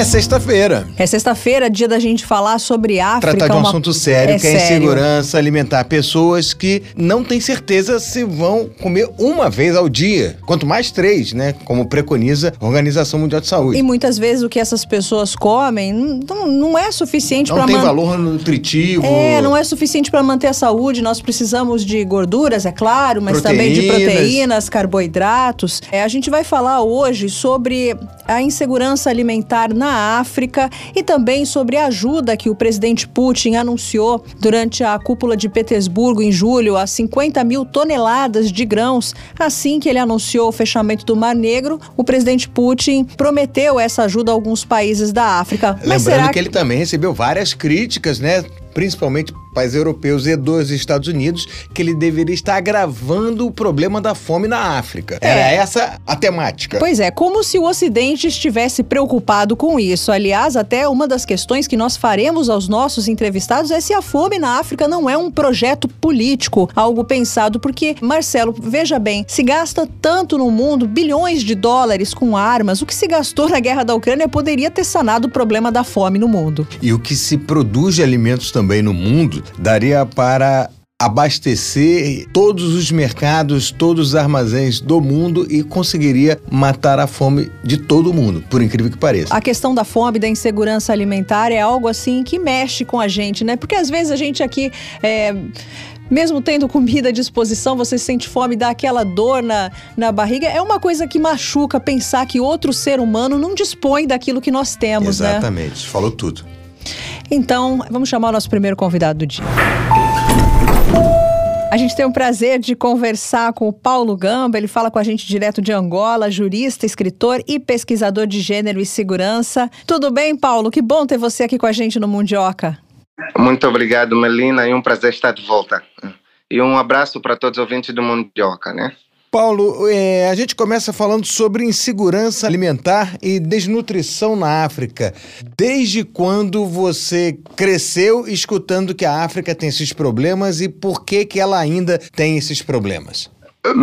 É sexta-feira. É sexta-feira, dia da gente falar sobre África. Tratar de um uma... assunto sério, é que é a sério. insegurança alimentar. Pessoas que não têm certeza se vão comer uma vez ao dia. Quanto mais três, né? Como preconiza a Organização Mundial de Saúde. E muitas vezes o que essas pessoas comem não, não é suficiente não para tem man- valor nutritivo. É, não é suficiente para manter a saúde. Nós precisamos de gorduras, é claro, mas também de Proteínas. proteínas, carboidratos. É, a gente vai falar hoje sobre a insegurança alimentar na África e também sobre a ajuda que o presidente Putin anunciou durante a cúpula de Petersburgo em julho a 50 mil toneladas de grãos. Assim que ele anunciou o fechamento do Mar Negro, o presidente Putin prometeu essa ajuda a alguns países da África. Mas Lembrando será que ele também recebeu várias críticas, né? Principalmente países europeus e dos Estados Unidos, que ele deveria estar agravando o problema da fome na África. Era É. essa a temática. Pois é, como se o Ocidente estivesse preocupado com isso. Aliás, até uma das questões que nós faremos aos nossos entrevistados é se a fome na África não é um projeto político, algo pensado, porque, Marcelo, veja bem, se gasta tanto no mundo, bilhões de dólares com armas, o que se gastou na guerra da Ucrânia poderia ter sanado o problema da fome no mundo. E o que se produz de alimentos também no mundo daria para abastecer todos os mercados, todos os armazéns do mundo e conseguiria matar a fome de todo mundo, por incrível que pareça. A questão da fome, da insegurança alimentar é algo assim que mexe com a gente, né? Porque às vezes a gente aqui. é, Mesmo tendo comida à disposição, você sente fome, dá aquela dor na, na barriga. É uma coisa que machuca pensar que outro ser humano não dispõe daquilo que nós temos, né? Exatamente, falou tudo. Então, vamos chamar o nosso primeiro convidado do dia. A gente tem o prazer de conversar com o Paulo Gamba. Ele fala com a gente direto de Angola, jurista, escritor e pesquisador de gênero e segurança. Tudo bem, Paulo? Que bom ter você aqui com a gente no Mundioca. Muito obrigado, Melina, e um prazer estar de volta. E um abraço para todos os ouvintes do Mundioca, né? Paulo, é, a gente começa falando sobre insegurança alimentar e desnutrição na África. Desde quando você cresceu escutando que a África tem esses problemas e por que, que ela ainda tem esses problemas?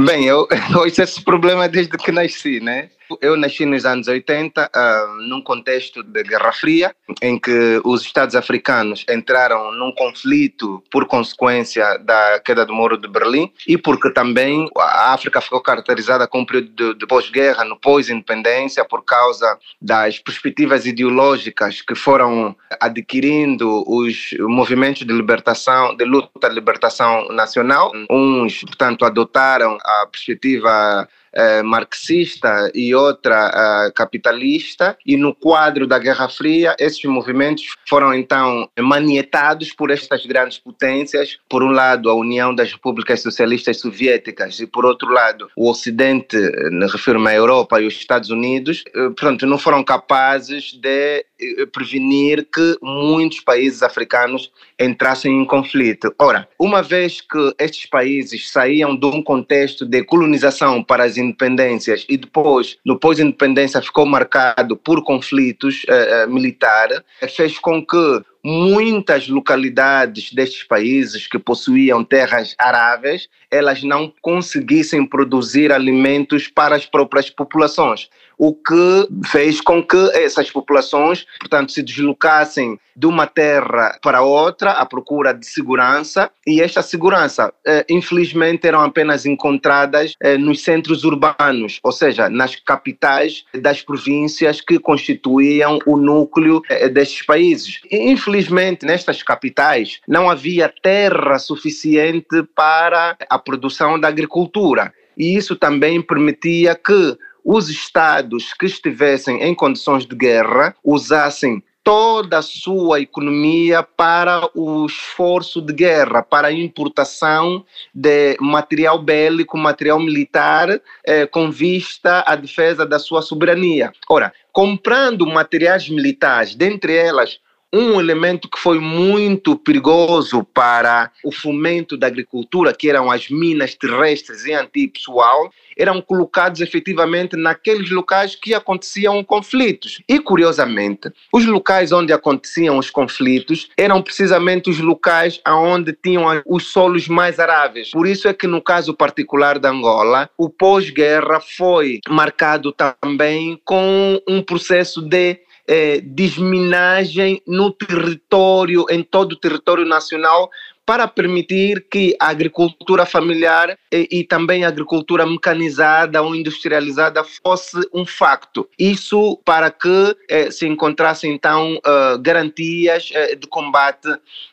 Bem, eu ouço esse problema desde que nasci, né? Eu nasci nos anos 80, ah, num contexto de Guerra Fria, em que os Estados africanos entraram num conflito por consequência da queda do Muro de Berlim e porque também a África ficou caracterizada como um período de, de pós-guerra, no pós-independência, por causa das perspectivas ideológicas que foram adquirindo os movimentos de libertação, de luta de libertação nacional. Uns, portanto, adotaram a perspectiva eh, marxista e outra eh, capitalista, e no quadro da Guerra Fria, esses movimentos foram então manietados por estas grandes potências, por um lado a União das Repúblicas Socialistas Soviéticas e por outro lado o Ocidente, eh, me refiro à Europa e os Estados Unidos, portanto não foram capazes de prevenir que muitos países africanos entrassem em conflito. Ora, uma vez que estes países saíam de um contexto de colonização para as independências e depois, no pós-independência, ficou marcado por conflitos eh, eh, militares, eh, fez com que muitas localidades destes países que possuíam terras aráveis, elas não conseguissem produzir alimentos para as próprias populações, o que fez com que essas populações, portanto, se deslocassem de uma terra para outra à procura de segurança e esta segurança, eh, infelizmente, eram apenas encontradas eh, nos centros urbanos, ou seja, nas capitais das províncias que constituíam o núcleo eh, destes países. E, infelizmente, nestas capitais não havia terra suficiente para a produção da agricultura e isso também permitia que os estados que estivessem em condições de guerra usassem toda a sua economia para o esforço de guerra, para a importação de material bélico, material militar, eh, com vista à defesa da sua soberania. Ora, comprando materiais militares, dentre elas um elemento que foi muito perigoso para o fomento da agricultura, que eram as minas terrestres em antipessoal, eram colocados efetivamente naqueles locais que aconteciam conflitos. E, curiosamente, os locais onde aconteciam os conflitos eram precisamente os locais onde tinham os solos mais aráveis. Por isso é que, no caso particular da Angola, o pós-guerra foi marcado também com um processo de eh, desminagem no território, em todo o território nacional, para permitir que a agricultura familiar e, e, também a agricultura mecanizada ou industrializada fosse um facto. Isso para que eh, se encontrassem então uh, garantias uh, de combate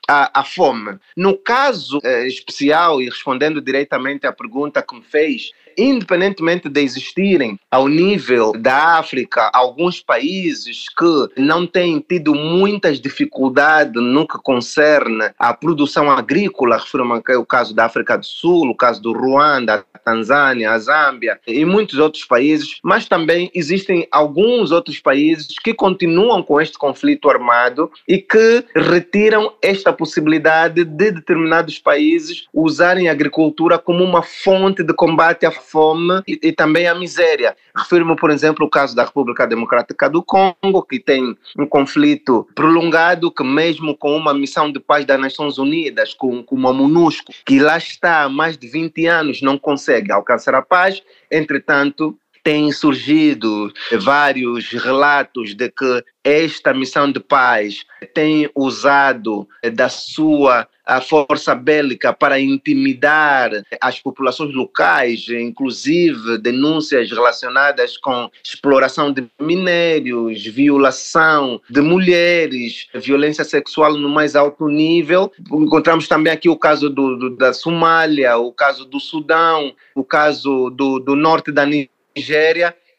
à, à, fome. No caso uh, especial, e respondendo diretamente à pergunta que me fez, independentemente de existirem ao nível da África alguns países que não têm tido muitas dificuldades no que concerne à produção agrícola, refiro-me ao caso da África do Sul, o caso do Ruanda, a Tanzânia, a Zâmbia e muitos outros países, mas também existem alguns outros países que continuam com este conflito armado e que retiram esta possibilidade de determinados países usarem a agricultura como uma fonte de combate à fome e, e também à miséria. Refiro-me, por exemplo, ao caso da República Democrática do Congo, que tem um conflito prolongado, que mesmo com uma missão de paz das Nações Unidas, com, com uma MONUSCO, que lá está há mais de 20 anos, não consegue alcançar a paz, entretanto, têm surgido vários relatos de que esta missão de paz tem usado da sua força bélica para intimidar as populações locais, inclusive denúncias relacionadas com exploração de minérios, violação de mulheres, violência sexual no mais alto nível. Encontramos também aqui o caso do, do, da Somália, o caso do Sudão, o caso do, do norte da Nigéria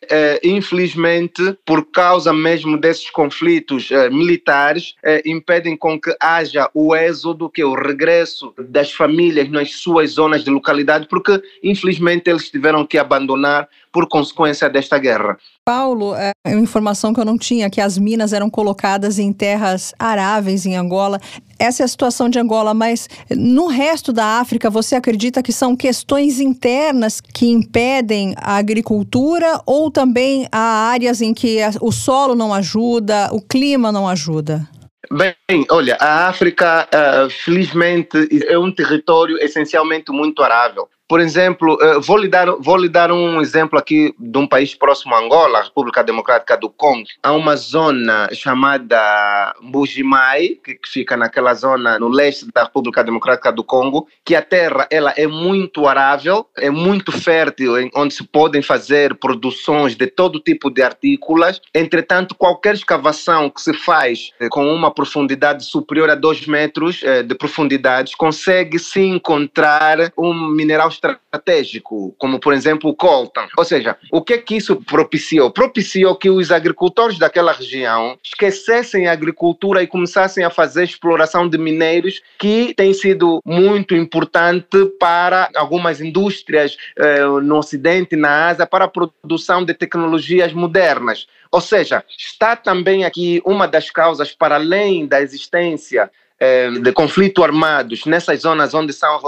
é, infelizmente, por causa mesmo desses conflitos é, militares, é, impedem com que haja o êxodo, que é o regresso das famílias nas suas zonas de localidade, porque infelizmente eles tiveram que abandonar por consequência desta guerra. Paulo, é uma informação que eu não tinha, que as minas eram colocadas em terras aráveis em Angola. Essa é a situação de Angola, mas no resto da África, você acredita que são questões internas que impedem a agricultura ou também há áreas em que o solo não ajuda, o clima não ajuda? Bem, olha, a África, uh, felizmente, é um território essencialmente muito arável. Por exemplo, uh, vou, lhe dar, vou lhe dar um exemplo aqui de um país próximo a Angola, a República Democrática do Congo. Há uma zona chamada Mbujimai, que, fica naquela zona no leste da República Democrática do Congo, que a terra ela é muito arável, é muito fértil, onde se podem fazer produções de todo tipo de artículas. Entretanto, qualquer escavação que se faz eh, com uma profundidade superior a 2 metros eh, de profundidade, consegue se encontrar um mineral estratégico, como por exemplo o coltan. Ou seja, o que é que isso propiciou? Propiciou que os agricultores daquela região esquecessem a agricultura e começassem a fazer exploração de minérios, que tem sido muito importante para algumas indústrias eh, no Ocidente, na Ásia, para a produção de tecnologias modernas. Ou seja, está também aqui uma das causas, para além da existência de conflito armados nessas zonas onde são,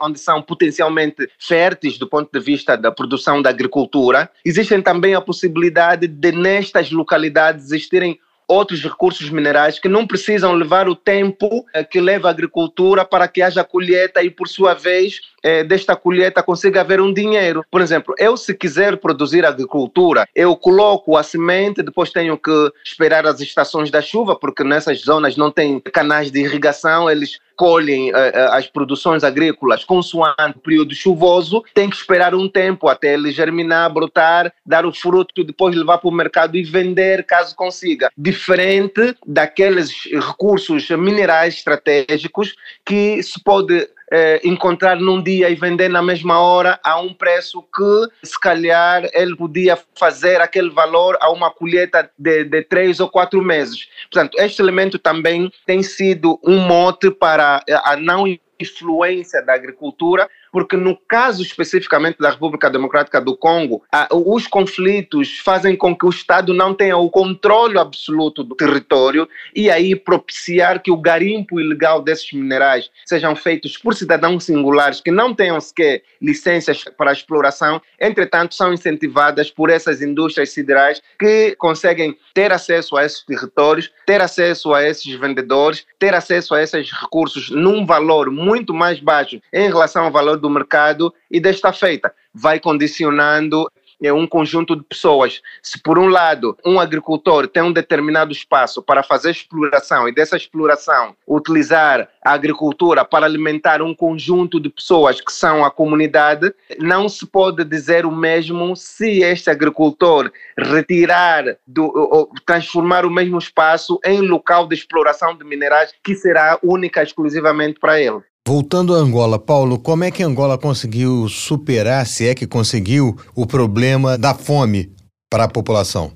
onde são potencialmente férteis do ponto de vista da produção da agricultura, existem também a possibilidade de nestas localidades existirem outros recursos minerais que não precisam levar o tempo eh, que leva a agricultura para que haja colheita e, por sua vez, eh, desta colheita consiga haver um dinheiro. Por exemplo, eu se quiser produzir agricultura, eu coloco a semente, depois tenho que esperar as estações da chuva, porque nessas zonas não tem canais de irrigação, eles colhem uh, as produções agrícolas consoante o período chuvoso, tem que esperar um tempo até ele germinar, brotar, dar o fruto, depois levar para o mercado e vender caso consiga. Diferente daqueles recursos minerais estratégicos que se pode eh, encontrar num dia e vender na mesma hora a um preço que, se calhar, ele podia fazer aquele valor a uma colheita de, de três ou quatro meses. Portanto, este elemento também tem sido um mote para a não influência da agricultura porque no caso especificamente da República Democrática do Congo, os conflitos fazem com que o Estado não tenha o controle absoluto do território e aí propiciar que o garimpo ilegal desses minerais sejam feitos por cidadãos singulares que não tenham sequer licenças para exploração, entretanto são incentivadas por essas indústrias siderais que conseguem ter acesso a esses territórios, ter acesso a esses vendedores, ter acesso a esses recursos num valor muito mais baixo em relação ao valor do mercado e desta feita vai condicionando é um conjunto de pessoas. Se por um lado um agricultor tem um determinado espaço para fazer exploração e dessa exploração utilizar a agricultura para alimentar um conjunto de pessoas que são a comunidade, não se pode dizer o mesmo se este agricultor retirar, do, ou transformar o mesmo espaço em local de exploração de minerais que será única exclusivamente para ele. Voltando a Angola, Paulo, como é que Angola conseguiu superar, se é que conseguiu, o problema da fome para a população?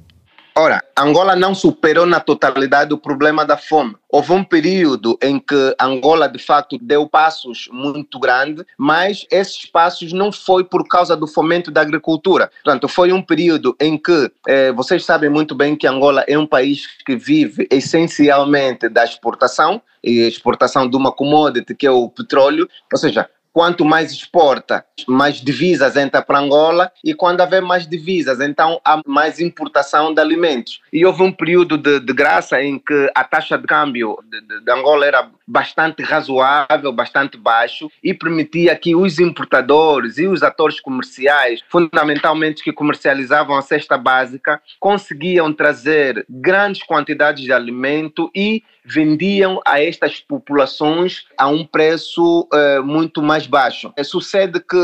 Ora, Angola não superou na totalidade o problema da fome. Houve um período em que Angola, de facto, deu passos muito grandes, mas esses passos não foi por causa do fomento da agricultura. Portanto, foi um período em que, eh, vocês sabem muito bem que Angola é um país que vive essencialmente da exportação, e exportação de uma commodity que é o petróleo, ou seja, quanto mais exporta, mais divisas entra para Angola e quando haver mais divisas, então há mais importação de alimentos. E houve um período de, de graça em que a taxa de câmbio de, de, de, Angola era bastante razoável, bastante baixo e permitia que os importadores e os atores comerciais, fundamentalmente que comercializavam a cesta básica, conseguiam trazer grandes quantidades de alimento e vendiam a estas populações a um preço uh, muito mais baixo. Eh, sucede que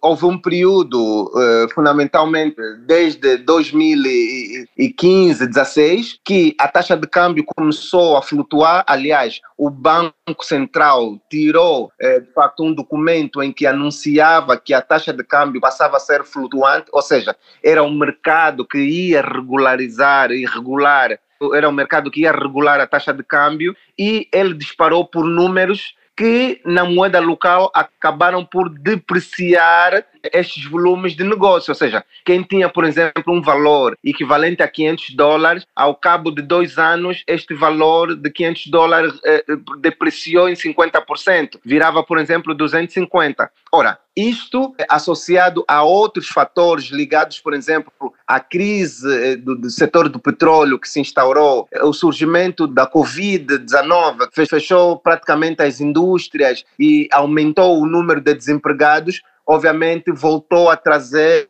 houve um período, uh, fundamentalmente desde 2015, 16, que a taxa de câmbio começou a flutuar. Aliás, o Banco Central tirou, de facto, um documento em que anunciava que a taxa de câmbio passava a ser flutuante, ou seja, era um mercado que ia regularizar e regular era um mercado que ia regular a taxa de câmbio e ele disparou por números que na moeda local acabaram por depreciar estes volumes de negócio. Ou seja, quem tinha, por exemplo, um valor equivalente a 500 dólares, ao cabo de dois anos, este valor de 500 dólares eh, depreciou em 50%, virava, por exemplo, 250. Ora, isto associado a outros fatores ligados, por exemplo, à crise eh, do, do setor do petróleo que se instaurou, o surgimento da Covid-19, fechou praticamente as indústrias e aumentou o número de desempregados, obviamente voltou a trazer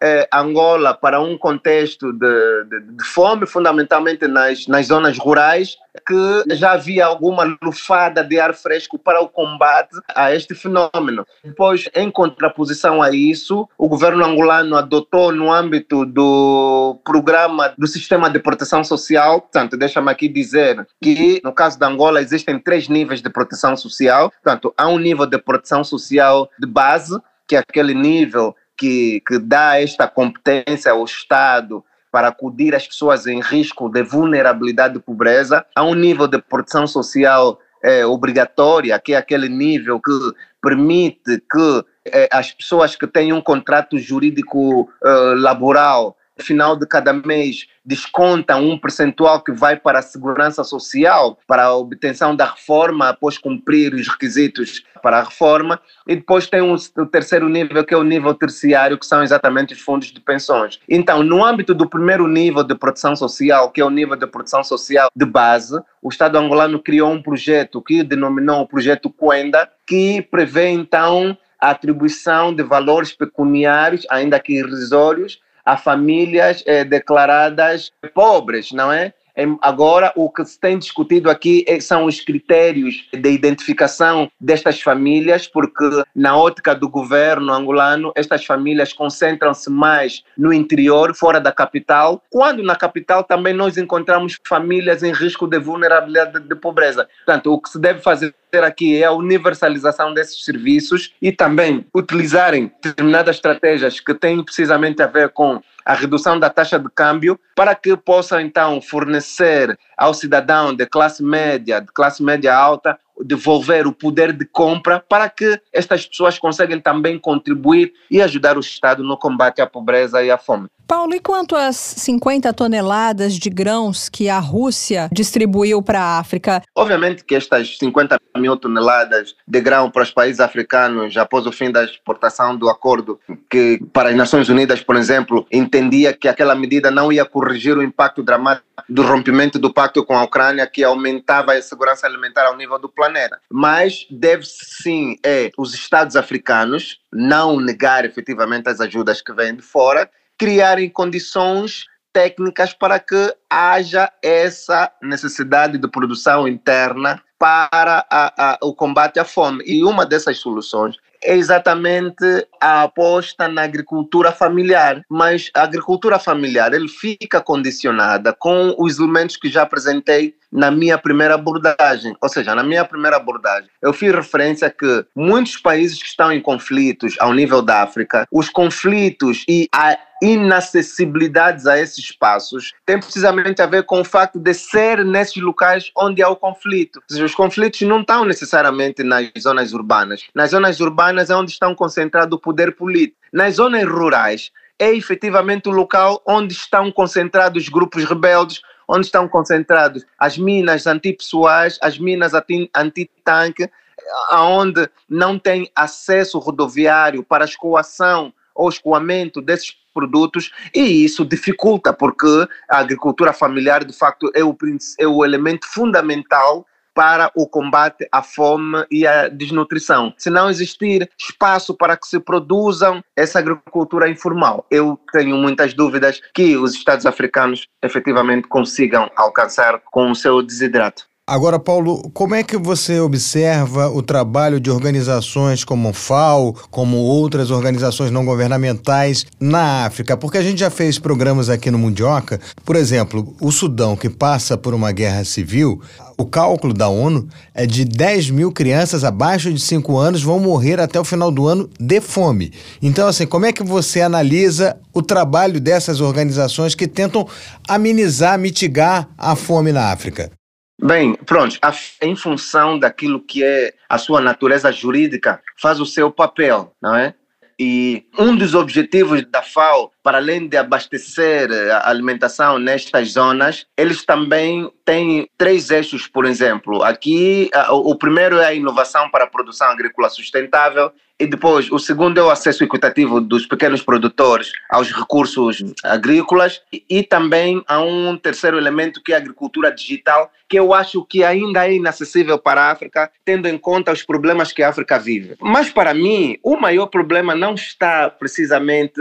eh, Angola para um contexto de, de, de, fome, fundamentalmente nas, nas zonas rurais, que já havia alguma lufada de ar fresco para o combate a este fenômeno. Depois, em contraposição a isso, o governo angolano adotou no âmbito do programa do sistema de proteção social, portanto, deixa-me aqui dizer que no caso da Angola existem três níveis de proteção social, portanto, há um nível de proteção social de base, que aquele nível que, que dá esta competência ao Estado para acudir às pessoas em risco de vulnerabilidade e pobreza, há um nível de proteção social é, obrigatória, que é aquele nível que permite que é, as pessoas que têm um contrato jurídico é, laboral final de cada mês descontam um percentual que vai para a segurança social, para a obtenção da reforma após cumprir os requisitos para a reforma, e depois tem um, o terceiro nível, que é o nível terciário, que são exatamente os fundos de pensões. Então, no âmbito do primeiro nível de proteção social, que é o nível de proteção social de base, o Estado angolano criou um projeto que denominou o projeto Quenda, que prevê então a atribuição de valores pecuniários, ainda que irrisórios, a famílias eh, declaradas pobres, não é? Agora, o que se tem discutido aqui é, são os critérios de identificação destas famílias, porque, na ótica do governo angolano, estas famílias concentram-se mais no interior, fora da capital, quando na capital também nós encontramos famílias em risco de vulnerabilidade de pobreza. Portanto, o que se deve fazer aqui é a universalização desses serviços e também utilizarem determinadas estratégias que têm precisamente a ver com a redução da taxa de câmbio para que possa então fornecer ao cidadão de classe média, de classe média alta, devolver o poder de compra para que estas pessoas consigam também contribuir e ajudar o Estado no combate à pobreza e à fome. Paulo, e quanto às 50 toneladas de grãos que a Rússia distribuiu para a África? Obviamente que estas 50 mil toneladas de grão para os países africanos, após o fim da exportação do acordo, que para as Nações Unidas, por exemplo, entendia que aquela medida não ia corrigir o impacto dramático do rompimento do pacto com a Ucrânia, que aumentava a segurança alimentar ao nível do planeta. Mas deve sim é os Estados africanos não negar efetivamente as ajudas que vêm de fora criarem condições técnicas para que haja essa necessidade de produção interna para a, a, o combate à fome. E uma dessas soluções é exatamente a aposta na agricultura familiar, mas a agricultura familiar ele fica condicionada com os elementos que já apresentei na minha primeira abordagem. Ou seja, na minha primeira abordagem, eu fiz referência que muitos países que estão em conflitos ao nível da África, os conflitos e a inacessibilidades a esses espaços tem precisamente a ver com o facto de ser nesses locais onde há o conflito. Seja, os conflitos não estão necessariamente nas zonas urbanas. Nas zonas urbanas é onde estão concentrado o poder político. Nas zonas rurais é efetivamente o local onde estão concentrados grupos rebeldes, onde estão concentrados as minas antipessoais, as minas anti-tanque, aonde não tem acesso rodoviário para a escoação ou escoamento desses produtos e isso dificulta porque a agricultura familiar de facto é o, é o elemento fundamental para o combate à fome e à desnutrição. Se não existir espaço para que se produzam essa agricultura informal, eu tenho muitas dúvidas que os Estados africanos efetivamente consigam alcançar com o seu desidrato. Agora, Paulo, como é que você observa o trabalho de organizações como FAO, como outras organizações não governamentais na África? Porque a gente já fez programas aqui no Mundioca, por exemplo, o Sudão, que passa por uma guerra civil, o cálculo da ONU é de 10 mil crianças abaixo de 5 anos vão morrer até o final do ano de fome. Então, assim, como é que você analisa o trabalho dessas organizações que tentam amenizar, mitigar a fome na África? Bem, pronto, em função daquilo que é a sua natureza jurídica, faz o seu papel, não é? E um dos objetivos da FAO, para além de abastecer a alimentação nestas zonas, eles também têm três eixos, por exemplo. Aqui, o primeiro é a inovação para a produção agrícola sustentável, e depois, o segundo é o acesso equitativo dos pequenos produtores aos recursos agrícolas e, também há um terceiro elemento que é a agricultura digital, que eu acho que ainda é inacessível para a África, tendo em conta os problemas que a África vive. Mas para mim, o maior problema não está precisamente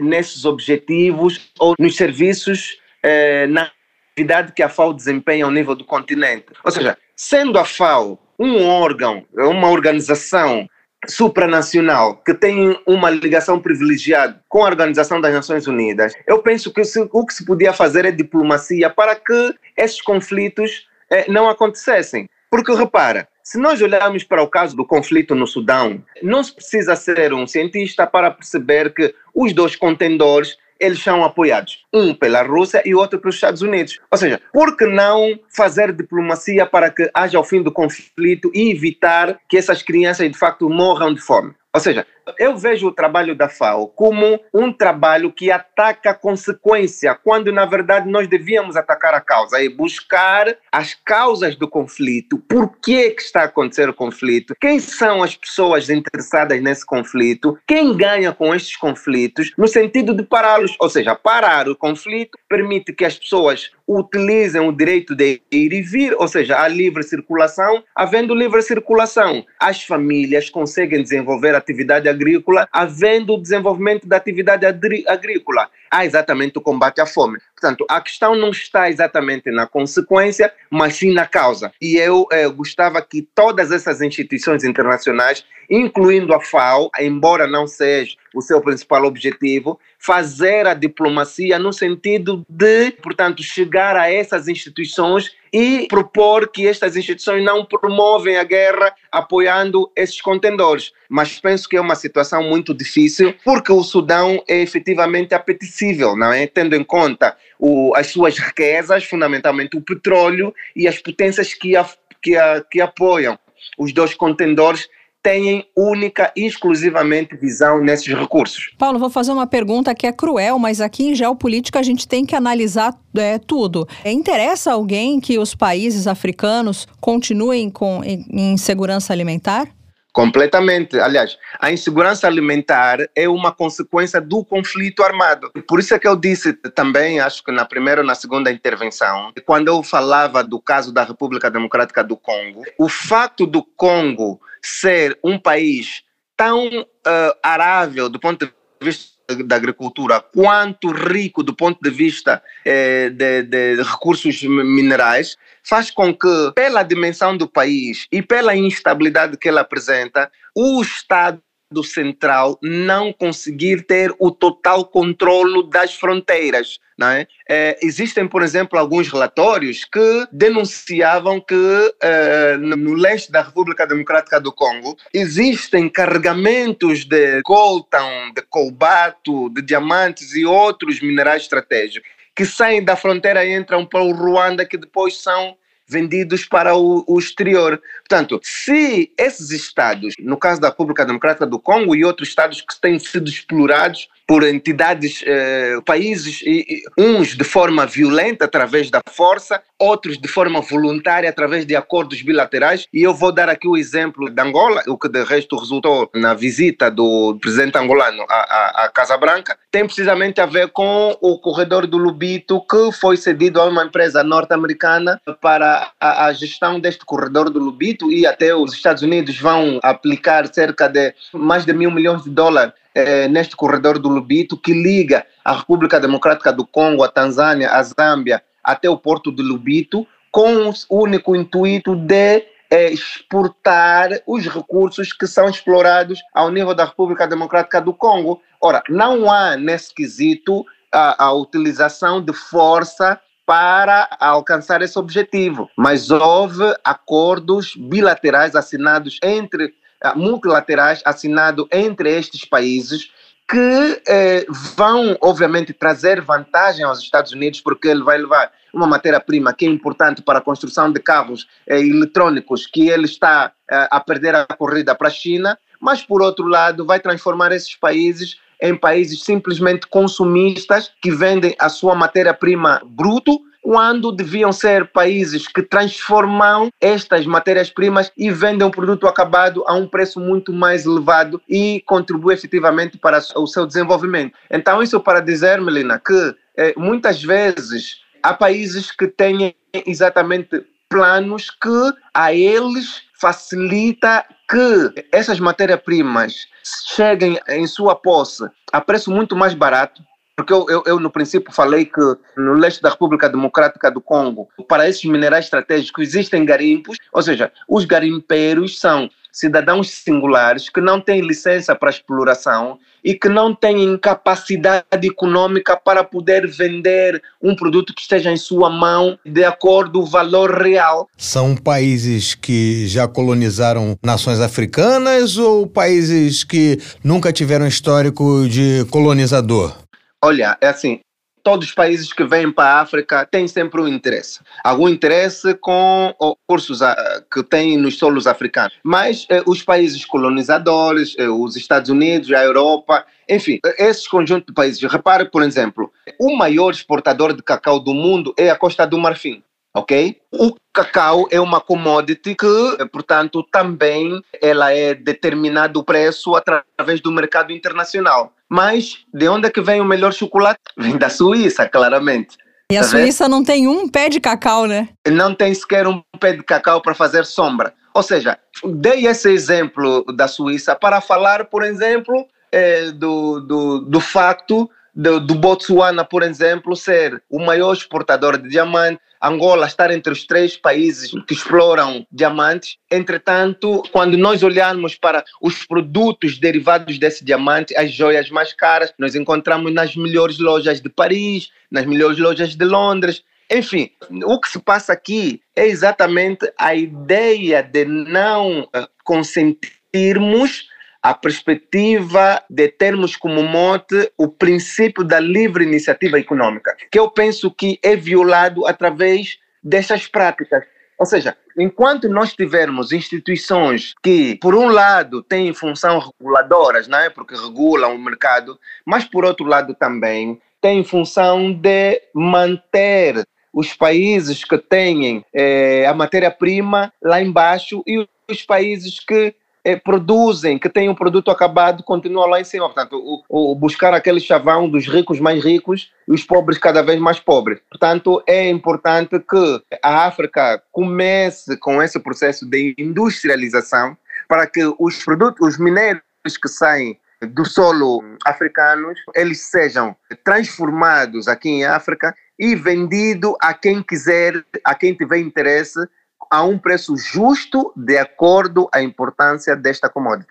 nesses objetivos ou nos serviços eh, na atividade que a FAO desempenha ao nível do continente. Ou seja, sendo a FAO um órgão, uma organização supranacional que tem uma ligação privilegiada com a Organização das Nações Unidas, eu penso que o que se podia fazer é diplomacia para que esses conflitos eh, não acontecessem. Porque repara, se nós olharmos para o caso do conflito no Sudão, não se precisa ser um cientista para perceber que os dois contendores eles são apoiados, um pela Rússia e outro pelos Estados Unidos. Ou seja, por que não fazer diplomacia para que haja o fim do conflito e evitar que essas crianças de facto morram de fome? Ou seja, eu vejo o trabalho da FAO como um trabalho que ataca a consequência, quando na verdade nós devíamos atacar a causa e buscar as causas do conflito. Por que, que está a acontecer o conflito? Quem são as pessoas interessadas nesse conflito? Quem ganha com estes conflitos? No sentido de pará-los, ou seja, parar o conflito permite que as pessoas utilizem o direito de ir e vir, ou seja, a livre circulação. Havendo livre circulação, as famílias conseguem desenvolver atividade agrícola, havendo o desenvolvimento da atividade agrícola. Há exatamente o combate à fome. Portanto, a questão não está exatamente na consequência, mas sim na causa. E eu eh, gostava que todas essas instituições internacionais, incluindo a FAO, embora não seja o seu principal objetivo, fazer a diplomacia no sentido de, portanto, chegar a essas instituições e propor que estas instituições não promovem a guerra apoiando esses contendores. Mas penso que é uma situação muito difícil, porque o Sudão é efetivamente apetecível, não é? Tendo em conta o, as suas riquezas, fundamentalmente o petróleo e as potências que, a, que, a, que apoiam os dois contendores têm única e exclusivamente visão nesses recursos. Paulo, vou fazer uma pergunta que é cruel, mas aqui em geopolítica a gente tem que analisar é, tudo. Interessa alguém que os países africanos continuem com insegurança alimentar? Completamente. Aliás, a insegurança alimentar é uma consequência do conflito armado. Por isso é que eu disse também, acho que na primeira ou na segunda intervenção, quando eu falava do caso da República Democrática do Congo, o fato do Congo ser um país tão uh, arável do ponto de vista da agricultura quanto rico do ponto de vista eh, de, de, recursos minerais faz com que, pela dimensão do país e pela instabilidade que ele apresenta, o Estado do central não conseguir ter o total controlo das fronteiras. É? É, existem, por exemplo, alguns relatórios que denunciavam que é, no leste da República Democrática do Congo existem carregamentos de coltan, de cobalto, de diamantes e outros minerais estratégicos que saem da fronteira e entram para o Ruanda, que depois são vendidos para o, o, exterior. Portanto, se esses estados, no caso da República Democrática do Congo e outros estados que têm sido explorados por entidades, eh, países, e, e, uns de forma violenta, através da força, outros de forma voluntária, através de acordos bilaterais. E eu vou dar aqui o exemplo de Angola, o que de resto resultou na visita do presidente angolano à, à, à Casa Branca, tem precisamente a ver com o corredor do Lubito, que foi cedido a uma empresa norte-americana para a, a gestão deste corredor do Lubito e até os Estados Unidos vão aplicar cerca de mais de mil milhões de dólares eh, neste corredor do Lubito que liga a República Democrática do Congo, a Tanzânia, a Zâmbia, até o porto de Lubito, com o único intuito de eh, exportar os recursos que são explorados ao nível da República Democrática do Congo. Ora, não há nesse quesito a, a utilização de força para alcançar esse objetivo, mas houve acordos bilaterais assinados entre multilaterais assinados entre estes países que eh, vão, obviamente, trazer vantagem aos Estados Unidos, porque ele vai levar uma matéria-prima que é importante para a construção de carros eh, eletrônicos, que ele está eh, a perder a corrida para a China, mas, por outro lado, vai transformar esses países em países simplesmente consumistas que vendem a sua matéria-prima bruto quando deviam ser países que transformam estas matérias-primas e vendem o produto acabado a um preço muito mais elevado e contribui efetivamente para o seu desenvolvimento. Então, isso para dizer, Melina, que eh, muitas vezes há países que têm exatamente planos que a eles facilita que essas matérias-primas cheguem em sua posse a preço muito mais barato porque eu, eu, eu, no princípio, falei que no leste da República Democrática do Congo, para esses minerais estratégicos, existem garimpos, ou seja, os garimpeiros são cidadãos singulares que não têm licença para exploração e que não têm capacidade econômica para poder vender um produto que esteja em sua mão de acordo com o valor real. São países que já colonizaram nações africanas ou países que nunca tiveram histórico de colonizador? Olha, é assim, todos os países que vêm para a África têm sempre um interesse. Algum interesse com recursos ah, que têm nos solos africanos. Mas eh, os países colonizadores, eh, os Estados Unidos, a Europa, enfim, esses conjuntos de países. Repare, por exemplo, o maior exportador de cacau do mundo é a Costa do Marfim ok? O cacau é uma commodity que, portanto, também ela é determinado o preço através do mercado internacional. Mas de onde é que vem o melhor chocolate? Vem da Suíça, claramente. E a tá Suíça vendo? não tem um pé de cacau, né? Não tem sequer um pé de cacau para fazer sombra. Ou seja, dei esse exemplo da Suíça para falar, por exemplo, é, do, do, do facto do, do Botsuana, por exemplo, ser o maior exportador de diamante, Angola estar entre os três países que exploram diamantes. Entretanto, quando nós olharmos para os produtos derivados desse diamante, as joias mais caras, nós encontramos nas melhores lojas de Paris, nas melhores lojas de Londres. Enfim, o que se passa aqui é exatamente a ideia de não eh, consentirmos a perspectiva de termos como mote o princípio da livre iniciativa econômica, que eu penso que é violado através dessas práticas. Ou seja, enquanto nós tivermos instituições que, por um lado, têm função reguladoras, não é? porque regulam o mercado, mas, por outro lado, também têm função de manter os países que têm eh, a matéria-prima lá embaixo e os países que eh, produzem, que têm um produto acabado, continuam lá em cima. Portanto, o, o, buscar aquele chavão dos ricos mais ricos e os pobres cada vez mais pobres. Portanto, é importante que a África comece com esse processo de industrialização para que os produtos, os minérios que saem do solo africanos, eles sejam transformados aqui em África e vendido a quem quiser, a quem tiver interesse a um preço justo de acordo à importância desta commodity.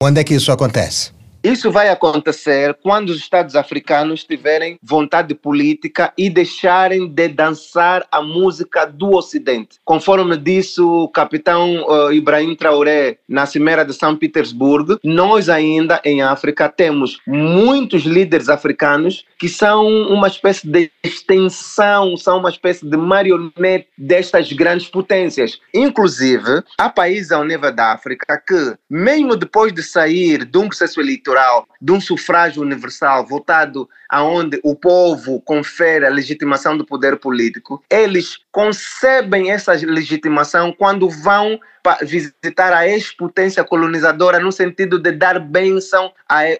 Quando é que isso acontece? Isso vai acontecer quando os Estados africanos tiverem vontade política e deixarem de dançar a música do Ocidente. Conforme disse o capitão uh, Ibrahim Traoré na Cimeira de São Petersburgo, nós ainda em África temos muitos líderes africanos que são uma espécie de extensão, são uma espécie de marionete destas grandes potências. Inclusive, há países ao nível da África que, mesmo depois de sair de um processo eleitoral, eleitoral de um sufrágio universal votado aonde o povo confere a legitimação do poder político, eles concebem essa legitimação quando vão visitar a ex-potência colonizadora no sentido de dar bênção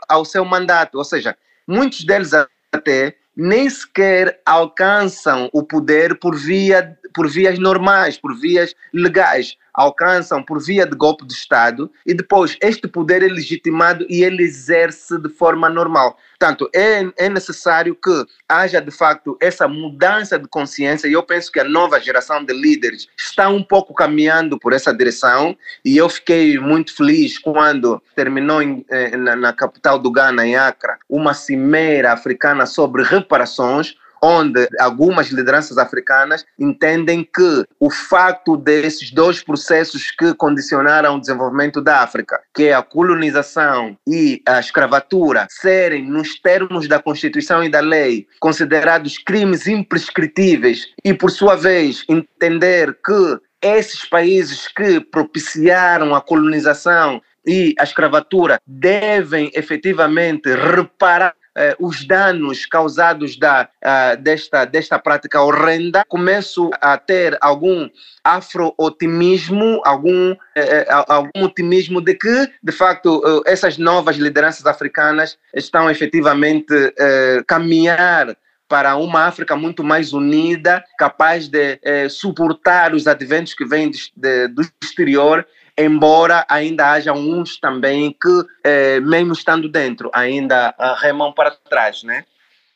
ao seu mandato. Ou seja, muitos deles até nem sequer alcançam o poder por, via, por vias normais, por vias legais alcançam por via de golpe de Estado e depois este poder é legitimado e ele exerce de forma normal. Portanto, é, é necessário que haja de facto essa mudança de consciência e eu penso que a nova geração de líderes está um pouco caminhando por essa direção e eu fiquei muito feliz quando terminou em, eh, na, na capital do Ghana, em Accra, uma cimeira africana sobre reparações onde algumas lideranças africanas entendem que o facto desses dois processos que condicionaram o desenvolvimento da África, que é a colonização e a escravatura, serem, nos termos da Constituição e da lei, considerados crimes imprescritíveis e, por sua vez, entender que esses países que propiciaram a colonização e a escravatura devem efetivamente reparar eh, os danos causados da, uh, desta, desta prática horrenda, começo a ter algum afro-otimismo, algum, eh, eh algum otimismo de que, de facto, eh, essas novas lideranças africanas estão efetivamente eh, caminhar para uma África muito mais unida, capaz de eh, suportar os adventos que vêm do exterior embora ainda haja uns também que, eh, mesmo estando dentro, ainda remam para trás, né?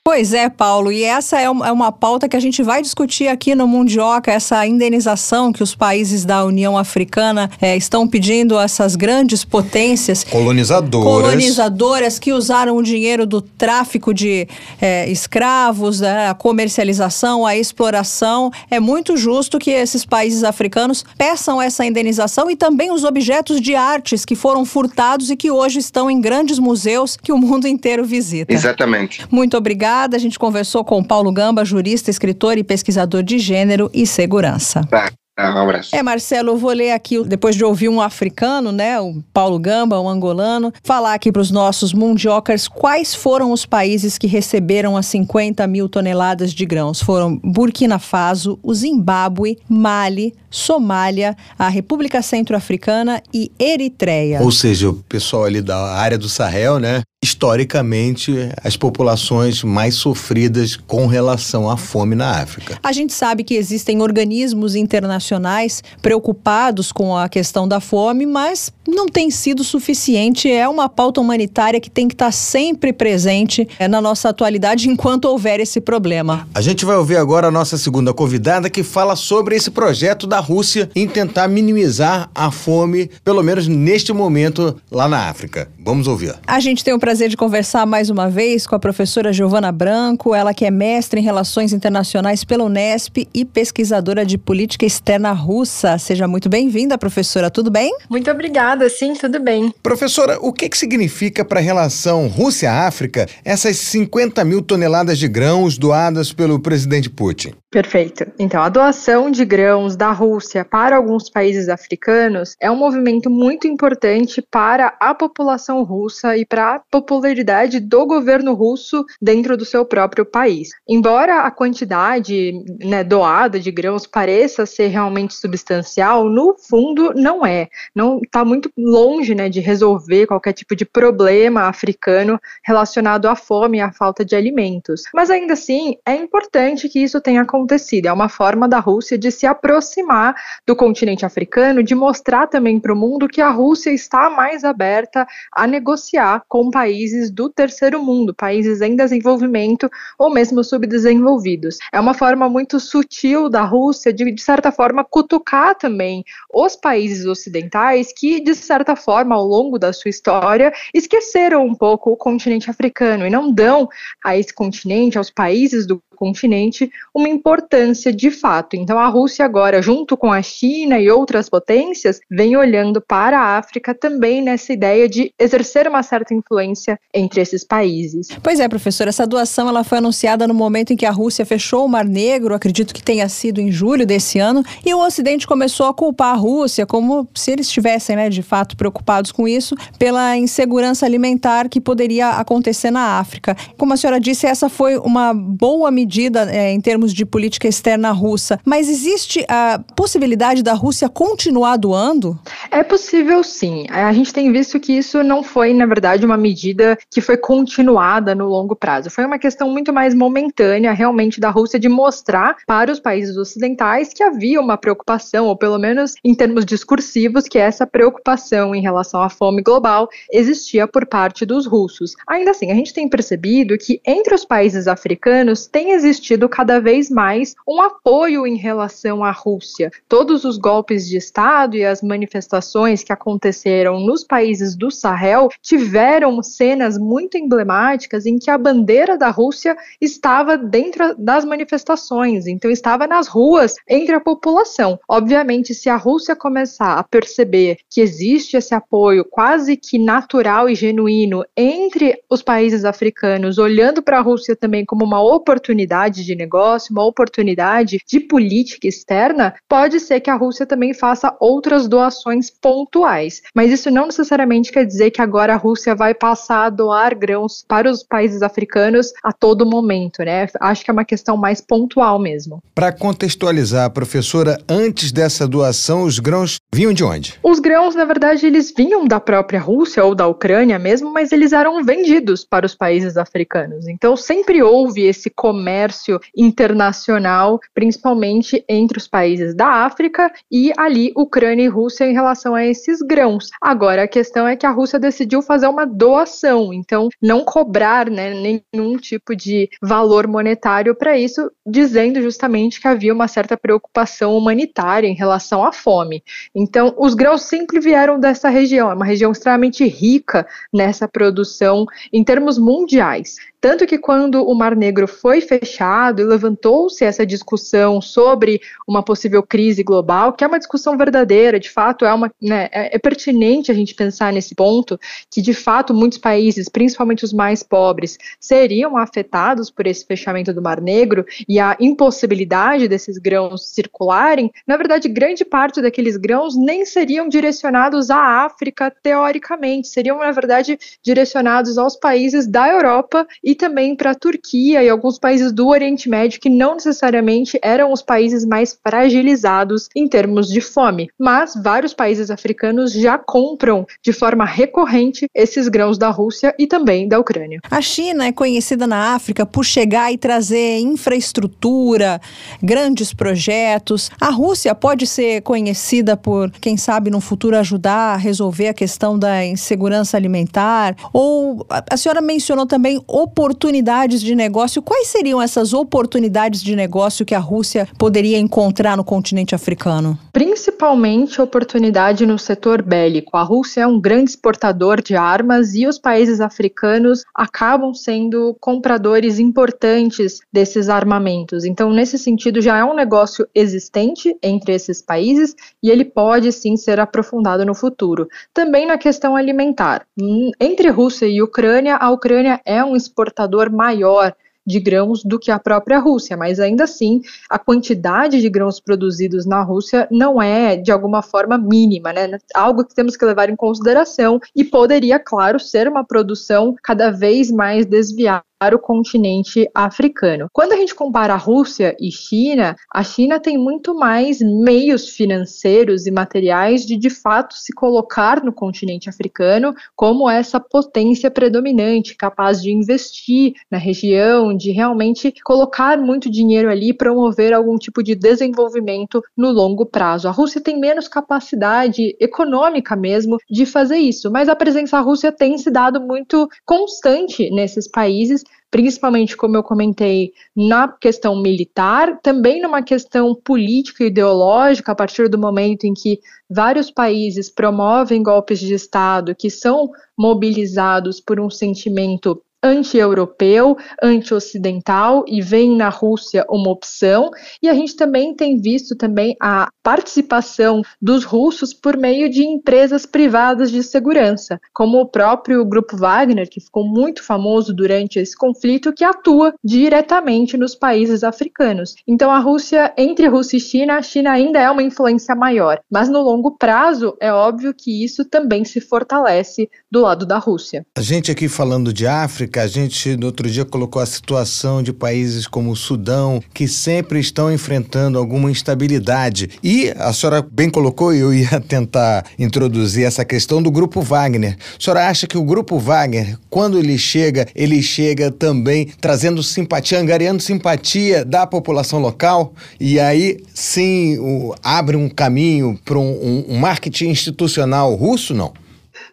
Pois é, Paulo, e essa é uma, é uma pauta que a gente vai discutir aqui no Mundioca, essa indenização que os países da União Africana é, estão pedindo a essas grandes potências colonizadoras. colonizadoras que usaram o dinheiro do tráfico de é, escravos, né, a comercialização, a exploração. É muito justo que esses países africanos peçam essa indenização e também os objetos de artes que foram furtados e que hoje estão em grandes museus que o mundo inteiro visita. Exatamente. Muito obrigada obrigada. A gente conversou com Paulo Gamba, jurista, escritor e pesquisador de gênero e segurança. Tá. Um abraço. É, Marcelo, eu vou ler aqui, depois de ouvir um africano, né, o Paulo Gamba, um angolano, falar aqui para os nossos mundiocas quais foram os países que receberam as 50 mil toneladas de grãos. Foram Burkina Faso, o Zimbábue, Mali, Somália, a República Centro-Africana e Eritreia. Ou seja, o pessoal ali da área do Sahel, né? Historicamente as populações mais sofridas com relação à fome na África. A gente sabe que existem organismos internacionais preocupados com a questão da fome, mas não tem sido suficiente. É uma pauta humanitária que tem que estar sempre presente é, na nossa atualidade enquanto houver esse problema. A gente vai ouvir agora a nossa segunda convidada que fala sobre esse projeto da Rússia em tentar minimizar a fome, pelo menos neste momento, lá na África. Vamos ouvir. A gente tem o prazer de conversar mais uma vez com a professora Giovana Branco, ela que é mestre em Relações Internacionais pela Unesp e pesquisadora de política externa russa. Seja muito bem-vinda, professora. Tudo bem? Muito obrigada, sim, tudo bem. Professora, o que, que significa para a relação Rússia-África essas 50 mil toneladas de grãos doadas pelo presidente Putin? Perfeito. Então, a doação de grãos da Rússia para alguns países africanos é um movimento muito importante para a população russa e para a popularidade do governo russo dentro do seu próprio país. Embora a quantidade né, doada de grãos pareça ser realmente substancial, no fundo não é. Não está muito longe né, de resolver qualquer tipo de problema africano relacionado à fome e à falta de alimentos. Mas ainda assim, é importante que isso tenha acontecido. É uma forma da Rússia de se aproximar do continente africano, de mostrar também para o mundo que a Rússia está mais aberta a negociar com países do terceiro mundo, países em desenvolvimento ou mesmo subdesenvolvidos. É uma forma muito sutil da Rússia de, de certa forma, cutucar também os países ocidentais que, de certa forma, ao longo da sua história, esqueceram um pouco o continente africano e não dão a esse continente, aos países do continente, uma importância de fato. Então, a Rússia, agora, junto com a China e outras potências, vem olhando para a África também nessa ideia de exercer uma certa influência entre esses países. Pois é, professor, essa doação ela foi anunciada no momento em que a Rússia fechou o Mar Negro, acredito que tenha sido em julho desse ano, e o Ocidente começou a culpar a Rússia, como se eles estivessem, né, de fato, preocupados com isso, pela insegurança alimentar que poderia acontecer na África. Como a senhora disse, essa foi uma boa medida medida é, em termos de política externa russa, mas existe a possibilidade da Rússia continuar doando? É possível sim. A gente tem visto que isso não foi, na verdade, uma medida que foi continuada no longo prazo. Foi uma questão muito mais momentânea, realmente, da Rússia de mostrar para os países ocidentais que havia uma preocupação, ou pelo menos em termos discursivos, que essa preocupação em relação à fome global existia por parte dos russos. Ainda assim, a gente tem percebido que entre os países africanos tem existido cada vez mais um apoio em relação à Rússia. Todos os golpes de Estado e as manifestações que aconteceram nos países do Sahel tiveram cenas muito emblemáticas em que a bandeira da Rússia estava dentro das manifestações, então estava nas ruas entre a população. Obviamente, se a Rússia começar a perceber que existe esse apoio quase que natural e genuíno entre os países africanos, olhando para a Rússia também como uma oportunidade oportunidade de negócio, uma oportunidade de política externa, pode ser que a Rússia também faça outras doações pontuais. Mas isso não necessariamente quer dizer que agora a Rússia vai passar a doar grãos para os países africanos a todo momento, né? Acho que é uma questão mais pontual mesmo. Para contextualizar, professora, antes dessa doação, os grãos vinham de onde? Os grãos, na verdade, eles vinham da própria Rússia ou da Ucrânia mesmo, mas eles eram vendidos para os países africanos. Então sempre houve esse comércio comércio internacional, principalmente entre os países da África e ali Ucrânia e Rússia em relação a esses grãos. Agora a questão é que a Rússia decidiu fazer uma doação, então não cobrar né, nenhum tipo de valor monetário para isso, dizendo justamente que havia uma certa preocupação humanitária em relação à fome. Então os grãos sempre vieram dessa região, é uma região extremamente rica nessa produção em termos mundiais. Tanto que quando o Mar Negro foi fechado e levantou-se essa discussão sobre uma possível crise global, que é uma discussão verdadeira, de fato, é, uma, né, é, é pertinente a gente pensar nesse ponto, que de fato muitos países, principalmente os mais pobres, seriam afetados por esse fechamento do Mar Negro e a impossibilidade desses grãos circularem, na verdade, grande parte daqueles grãos nem seriam direcionados à África, teoricamente, seriam, na verdade, direcionados aos países da Europa e também para a Turquia e alguns países do Oriente Médio que não necessariamente eram os países mais fragilizados em termos de fome, mas vários países africanos já compram de forma recorrente esses grãos da Rússia e também da Ucrânia. A China é conhecida na África por chegar e trazer infraestrutura, grandes projetos. A Rússia pode ser conhecida por, quem sabe, no futuro ajudar a resolver a questão da insegurança alimentar? Ou a senhora mencionou também oportunidades de negócio. Quais seriam essas oportunidades de negócio que a Rússia poderia encontrar no continente africano? Principalmente oportunidade no setor bélico. A Rússia é um grande exportador de armas e os países africanos acabam sendo compradores importantes desses armamentos. Então, nesse sentido, já é um negócio existente entre esses países e ele pode sim ser aprofundado no futuro. Também na questão alimentar. Hum, entre Rússia e Ucrânia, a Ucrânia é um exportador maior de grãos do que a própria Rússia, mas ainda assim a quantidade de grãos produzidos na Rússia não é de alguma forma mínima, né? Algo que temos que levar em consideração e poderia, claro, ser uma produção cada vez mais desviada para o continente africano. Quando a gente compara a Rússia e China, a China tem muito mais meios financeiros e materiais de de fato se colocar no continente africano como essa potência predominante, capaz de investir na região, de realmente colocar muito dinheiro ali e promover algum tipo de desenvolvimento no longo prazo. A Rússia tem menos capacidade econômica mesmo de fazer isso, mas a presença russa tem se dado muito constante nesses países principalmente, como eu comentei, na questão militar, também numa questão política e ideológica, a partir do momento em que vários países promovem golpes de Estado que são mobilizados por um sentimento anti-europeu, anti-ocidental e vem na Rússia uma opção. E a gente também tem visto também a participação dos russos por meio de empresas privadas de segurança, como o próprio Grupo Wagner, que ficou muito famoso durante esse conflito, que atua diretamente nos países africanos. Então a Rússia, entre Rússia e China, a China ainda é uma influência maior, mas no longo prazo é óbvio que isso também se fortalece do lado da Rússia. A gente aqui falando de África, África, a gente no outro dia colocou a situação de países como o Sudão, que sempre estão enfrentando alguma instabilidade. E a senhora bem colocou, eu ia tentar introduzir essa questão do Grupo Wagner. A senhora acha que o Grupo Wagner, quando ele chega, ele chega também trazendo simpatia, angariando simpatia da população local? E aí, sim, o, abre um caminho para um, um marketing institucional russo, não?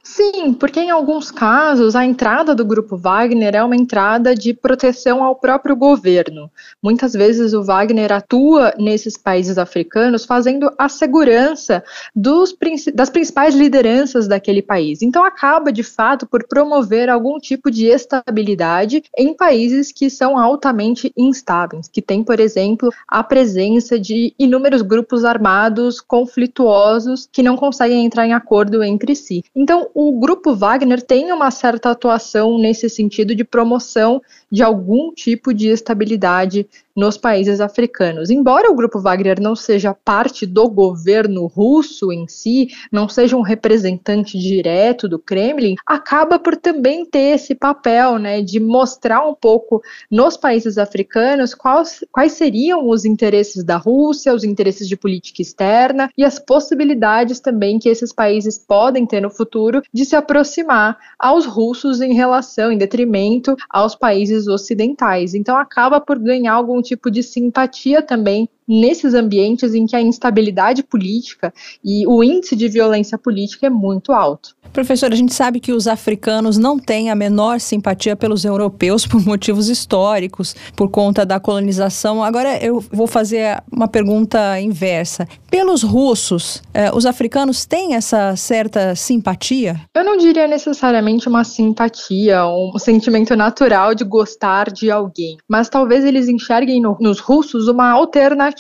Sim, porque em alguns casos a entrada do grupo Wagner é uma entrada de proteção ao próprio governo. Muitas vezes o Wagner atua nesses países africanos fazendo a segurança dos, das principais lideranças daquele país. Então acaba de fato por promover algum tipo de estabilidade em países que são altamente instáveis, que tem, por exemplo, a presença de inúmeros grupos armados conflituosos que não conseguem entrar em acordo entre si. Então o grupo Wagner tem uma certa atuação nesse sentido de promoção de algum tipo de estabilidade nos países africanos. Embora o Grupo Wagner não seja parte do governo russo em si, não seja um representante direto do Kremlin, acaba por também ter esse papel né, de mostrar um pouco nos países africanos quais, quais seriam os interesses da Rússia, os interesses de política externa e as possibilidades também que esses países podem ter no futuro de se aproximar aos russos em relação, em detrimento aos países ocidentais. Então acaba por ganhar algum tipo de simpatia também nesses ambientes em que a instabilidade política e o índice de violência política é muito alto. Professor, a gente sabe que os africanos não têm a menor simpatia pelos europeus por motivos históricos, por conta da colonização. Agora eu vou fazer uma pergunta inversa. Pelos russos, eh, os africanos têm essa certa simpatia? Eu não diria necessariamente uma simpatia, um sentimento natural de gostar de alguém, mas talvez eles enxerguem no, nos russos uma alternativa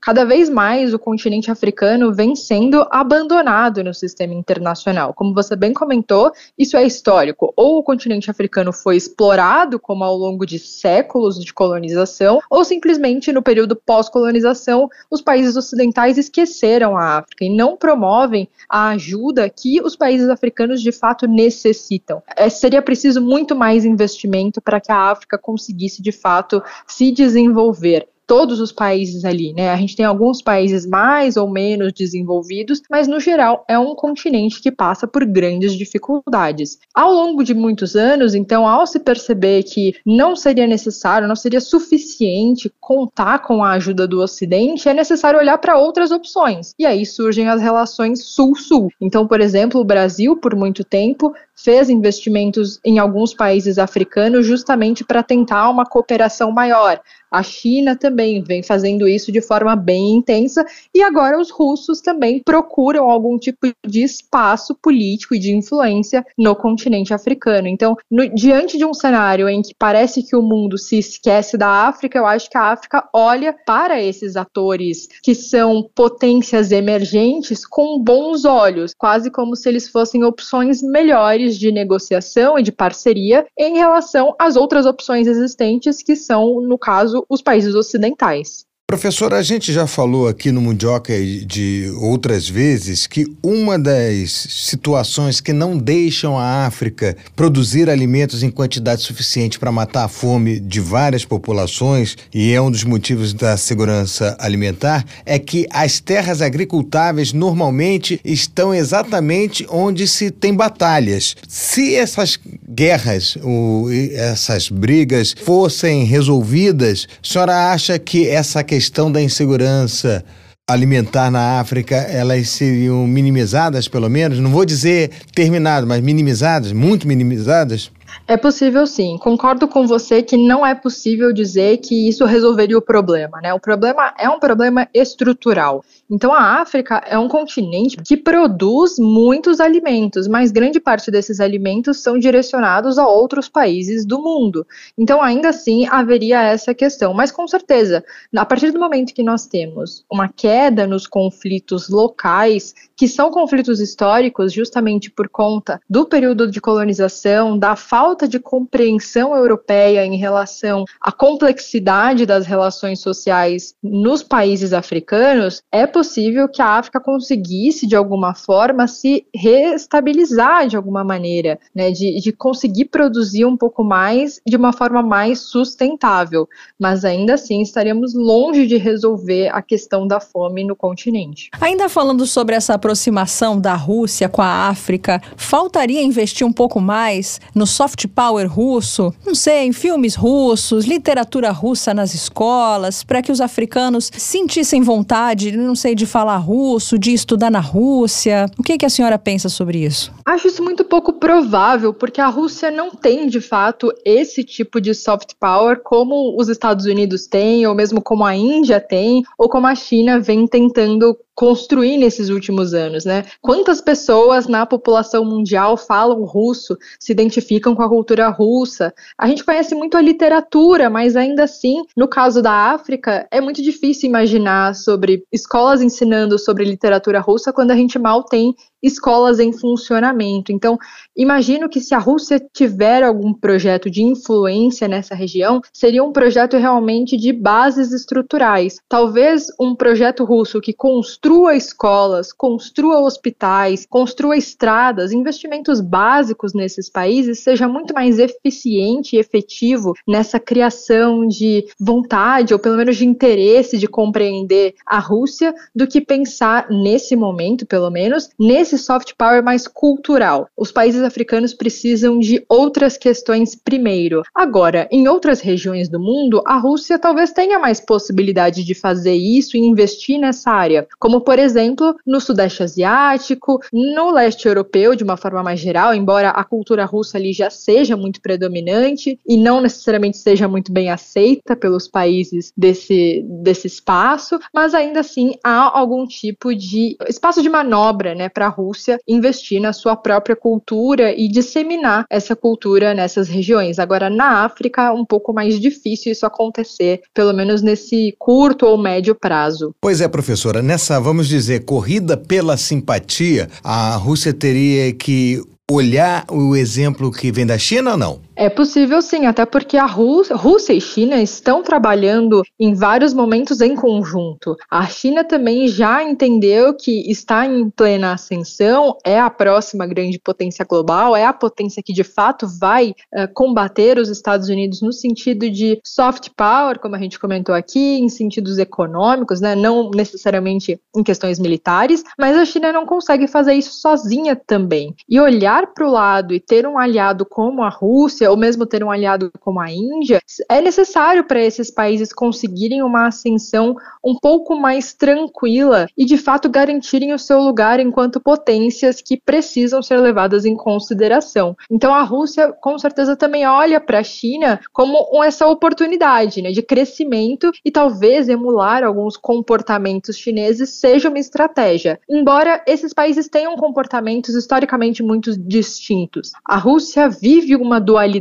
Cada vez mais o continente africano vem sendo abandonado no sistema internacional. Como você bem comentou, isso é histórico. Ou o continente africano foi explorado, como ao longo de séculos de colonização, ou simplesmente no período pós-colonização, os países ocidentais esqueceram a África e não promovem a ajuda que os países africanos de fato necessitam. É, seria preciso muito mais investimento para que a África conseguisse de fato se desenvolver todos os países ali, né? A gente tem alguns países mais ou menos desenvolvidos, mas no geral é um continente que passa por grandes dificuldades. Ao longo de muitos anos, então, ao se perceber que não seria necessário, não seria suficiente contar com a ajuda do Ocidente, é necessário olhar para outras opções. E aí surgem as relações Sul-Sul. Então, por exemplo, o Brasil, por muito tempo, fez investimentos em alguns países africanos justamente para tentar uma cooperação maior. A China também vem fazendo isso de forma bem intensa e agora os russos também procuram algum tipo de espaço político e de influência no continente africano. Então, no, diante de um cenário em que parece que o mundo se esquece da África, eu acho que a África olha para esses atores que são potências emergentes com bons olhos, quase como se eles fossem opções melhores de negociação e de parceria em relação às outras opções existentes, que são, no caso, os países ocidentais. Professor, a gente já falou aqui no Mundioca de outras vezes que uma das situações que não deixam a África produzir alimentos em quantidade suficiente para matar a fome de várias populações, e é um dos motivos da segurança alimentar, é que as terras agricultáveis normalmente estão exatamente onde se tem batalhas. Se essas guerras, ou essas brigas fossem resolvidas, a senhora acha que essa questão questão da insegurança alimentar na África, elas seriam minimizadas, pelo menos? Não vou dizer terminado, mas minimizadas, muito minimizadas? É possível sim. Concordo com você que não é possível dizer que isso resolveria o problema, né? O problema é um problema estrutural. Então a África é um continente que produz muitos alimentos, mas grande parte desses alimentos são direcionados a outros países do mundo. Então ainda assim haveria essa questão, mas com certeza, a partir do momento que nós temos uma queda nos conflitos locais, que são conflitos históricos justamente por conta do período de colonização, da falta falta de compreensão europeia em relação à complexidade das relações sociais nos países africanos, é possível que a África conseguisse, de alguma forma, se reestabilizar de alguma maneira, né, de, de conseguir produzir um pouco mais de uma forma mais sustentável. Mas ainda assim estaríamos longe de resolver a questão da fome no continente. Ainda falando sobre essa aproximação da Rússia com a África, faltaria investir um pouco mais no soft soft power russo, não sei, em filmes russos, literatura russa nas escolas, para que os africanos sentissem vontade, não sei, de falar russo, de estudar na Rússia. O que, que a senhora pensa sobre isso? Acho isso muito pouco provável, porque a Rússia não tem, de fato, esse tipo de soft power como os Estados Unidos têm, ou mesmo como a Índia tem, ou como a China vem tentando construir nesses últimos anos, né? Quantas pessoas na população mundial falam russo, se identificam com a cultura russa? A gente conhece muito a literatura, mas ainda assim, no caso da África, é muito difícil imaginar sobre escolas ensinando sobre literatura russa quando a gente mal tem escolas em funcionamento. Então, imagino que se a Rússia tiver algum projeto de influência nessa região, seria um projeto realmente de bases estruturais. Talvez um projeto russo que construa escolas, construa hospitais, construa estradas, investimentos básicos nesses países seja muito mais eficiente e efetivo nessa criação de vontade ou pelo menos de interesse de compreender a Rússia do que pensar nesse momento, pelo menos, nesse esse soft power mais cultural. Os países africanos precisam de outras questões primeiro. Agora, em outras regiões do mundo, a Rússia talvez tenha mais possibilidade de fazer isso e investir nessa área, como por exemplo no Sudeste Asiático, no leste europeu de uma forma mais geral, embora a cultura russa ali já seja muito predominante e não necessariamente seja muito bem aceita pelos países desse, desse espaço, mas ainda assim há algum tipo de espaço de manobra né, para a Rússia investir na sua própria cultura e disseminar essa cultura nessas regiões. Agora, na África, um pouco mais difícil isso acontecer, pelo menos nesse curto ou médio prazo. Pois é, professora, nessa, vamos dizer, corrida pela simpatia, a Rússia teria que olhar o exemplo que vem da China ou não? É possível sim, até porque a Rússia, e China estão trabalhando em vários momentos em conjunto. A China também já entendeu que está em plena ascensão, é a próxima grande potência global, é a potência que de fato vai uh, combater os Estados Unidos no sentido de soft power, como a gente comentou aqui, em sentidos econômicos, né, não necessariamente em questões militares, mas a China não consegue fazer isso sozinha também. E olhar para o lado e ter um aliado como a Rússia, ou mesmo ter um aliado como a Índia, é necessário para esses países conseguirem uma ascensão um pouco mais tranquila e de fato garantirem o seu lugar enquanto potências que precisam ser levadas em consideração. Então a Rússia com certeza também olha para a China como essa oportunidade né, de crescimento e talvez emular alguns comportamentos chineses seja uma estratégia. Embora esses países tenham comportamentos historicamente muito distintos, a Rússia vive uma dualidade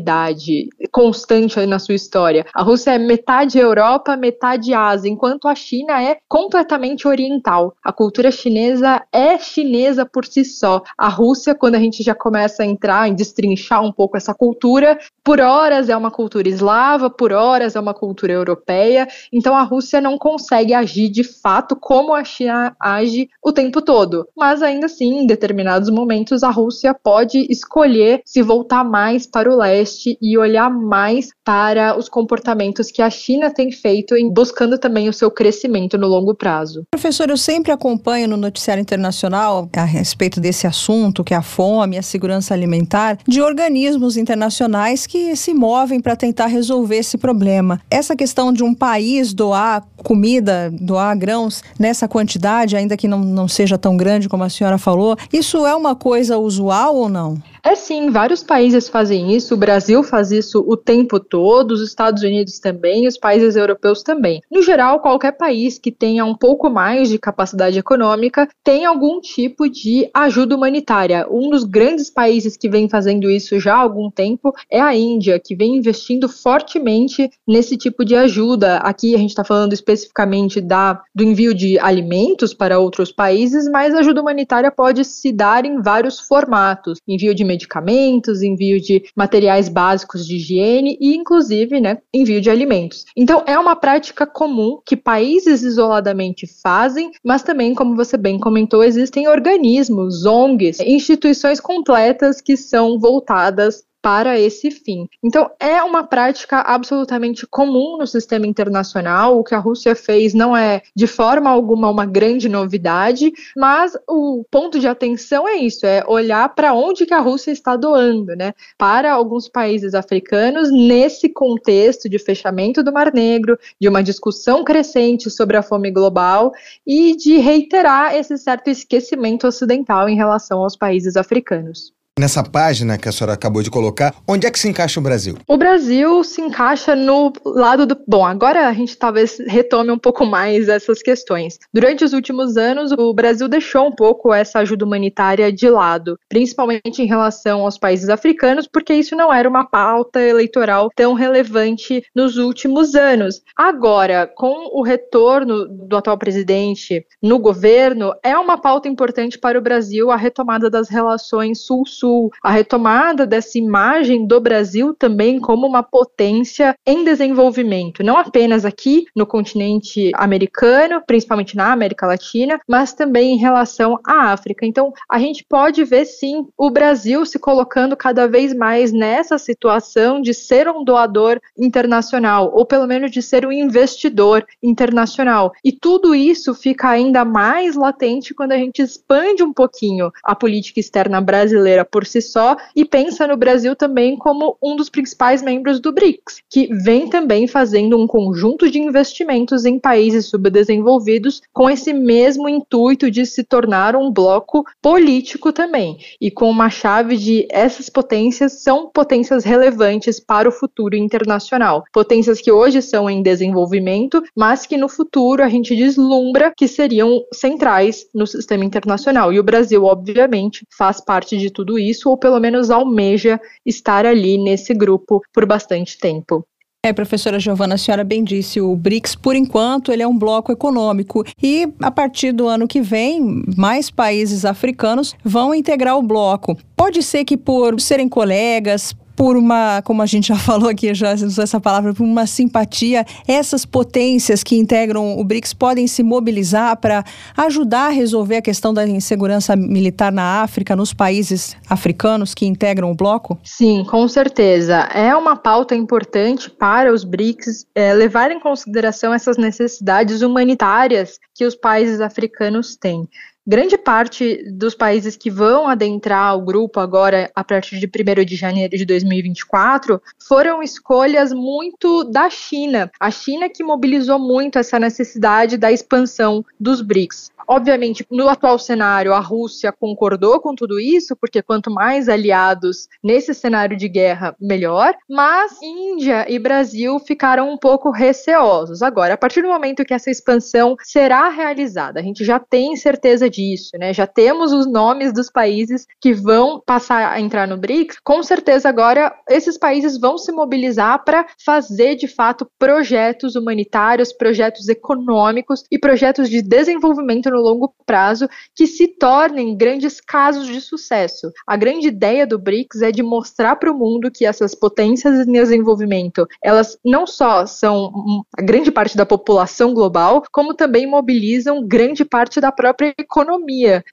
constante na sua história. A Rússia é metade Europa, metade Ásia, enquanto a China é completamente oriental. A cultura chinesa é chinesa por si só. A Rússia, quando a gente já começa a entrar em destrinchar um pouco essa cultura, por horas é uma cultura eslava, por horas é uma cultura europeia. Então a Rússia não consegue agir de fato como a China age o tempo todo. Mas ainda assim, em determinados momentos, a Rússia pode escolher se voltar mais para o leste e olhar mais para os comportamentos que a China tem feito em buscando também o seu crescimento no longo prazo. Professor, eu sempre acompanho no noticiário internacional a respeito desse assunto, que é a fome, a segurança alimentar, de organismos internacionais que se movem para tentar resolver esse problema. Essa questão de um país doar comida, doar grãos nessa quantidade, ainda que não, não seja tão grande como a senhora falou, isso é uma coisa usual ou não? É sim, vários países fazem isso. O Brasil faz isso o tempo todo, os Estados Unidos também, os países europeus também. No geral, qualquer país que tenha um pouco mais de capacidade econômica tem algum tipo de ajuda humanitária. Um dos grandes países que vem fazendo isso já há algum tempo é a Índia, que vem investindo fortemente nesse tipo de ajuda. Aqui a gente está falando especificamente da, do envio de alimentos para outros países, mas ajuda humanitária pode se dar em vários formatos: envio de medicamentos, envio de materiais básicos de higiene e, inclusive, né, envio de alimentos. Então, é uma prática comum que países isoladamente fazem, mas também, como você bem comentou, existem organismos, ONGs, instituições completas que são voltadas para esse fim. Então, é uma prática absolutamente comum no sistema internacional. O que a Rússia fez não é de forma alguma uma grande novidade, mas o ponto de atenção é isso, é olhar para onde que a Rússia está doando, né? Para alguns países africanos nesse contexto de fechamento do Mar Negro, de uma discussão crescente sobre a fome global e de reiterar esse certo esquecimento ocidental em relação aos países africanos nessa página que a senhora acabou de colocar, onde é que se encaixa o Brasil? O Brasil se encaixa no lado do. Bom, agora a gente talvez retome um pouco mais essas questões. Durante os últimos anos, o Brasil deixou um pouco essa ajuda humanitária de lado, principalmente em relação aos países africanos, porque isso não era uma pauta eleitoral tão relevante nos últimos anos. Agora, com o retorno do atual presidente no governo, é uma pauta importante para o Brasil a retomada das relações sul-sul A retomada dessa imagem do Brasil também como uma potência em desenvolvimento, não apenas aqui no continente americano, principalmente na América Latina, mas também em relação à África. Então, a gente pode ver sim o Brasil se colocando cada vez mais nessa situação de ser um doador internacional, ou pelo menos de ser um investidor internacional. E tudo isso fica ainda mais latente quando a gente expande um pouquinho a política externa brasileira por por si só e pensa no Brasil também como um dos principais membros do BRICS, que vem também fazendo um conjunto de investimentos em países subdesenvolvidos com esse mesmo intuito de se tornar um bloco político também, e com uma chave de essas potências são potências relevantes para o futuro internacional, potências que hoje são em desenvolvimento, mas que no futuro a gente deslumbra que seriam centrais no sistema internacional. E o Brasil, obviamente, faz parte de tudo isso, ou pelo menos almeja estar ali nesse grupo por bastante tempo. É, professora Giovana, a senhora bem disse, o BRICS, por enquanto, ele é um bloco econômico e a partir do ano que vem, mais países africanos vão integrar o bloco. Pode ser que por serem colegas, por uma, como a gente já falou aqui, já usou essa palavra, por uma simpatia, essas potências que integram o BRICS podem se mobilizar para ajudar a resolver a questão da insegurança militar na África, nos países africanos que integram o bloco? Sim, com certeza. É uma pauta importante para os BRICS é, levar em consideração essas necessidades humanitárias que os países africanos têm grande parte dos países que vão adentrar o grupo agora a partir de 1 de janeiro de 2024 foram escolhas muito da China. A China que mobilizou muito essa necessidade da expansão dos BRICS. Obviamente, no atual cenário, a Rússia concordou com tudo isso, porque quanto mais aliados nesse cenário de guerra, melhor. Mas Índia e Brasil ficaram um pouco receosos. Agora, a partir do momento que essa expansão será realizada, a gente já tem certeza disso, né? Já temos os nomes dos países que vão passar a entrar no BRICS. Com certeza, agora esses países vão se mobilizar para fazer de fato projetos humanitários, projetos econômicos e projetos de desenvolvimento no no longo prazo que se tornem grandes casos de sucesso. A grande ideia do BRICS é de mostrar para o mundo que essas potências em desenvolvimento, elas não só são a grande parte da população global, como também mobilizam grande parte da própria economia.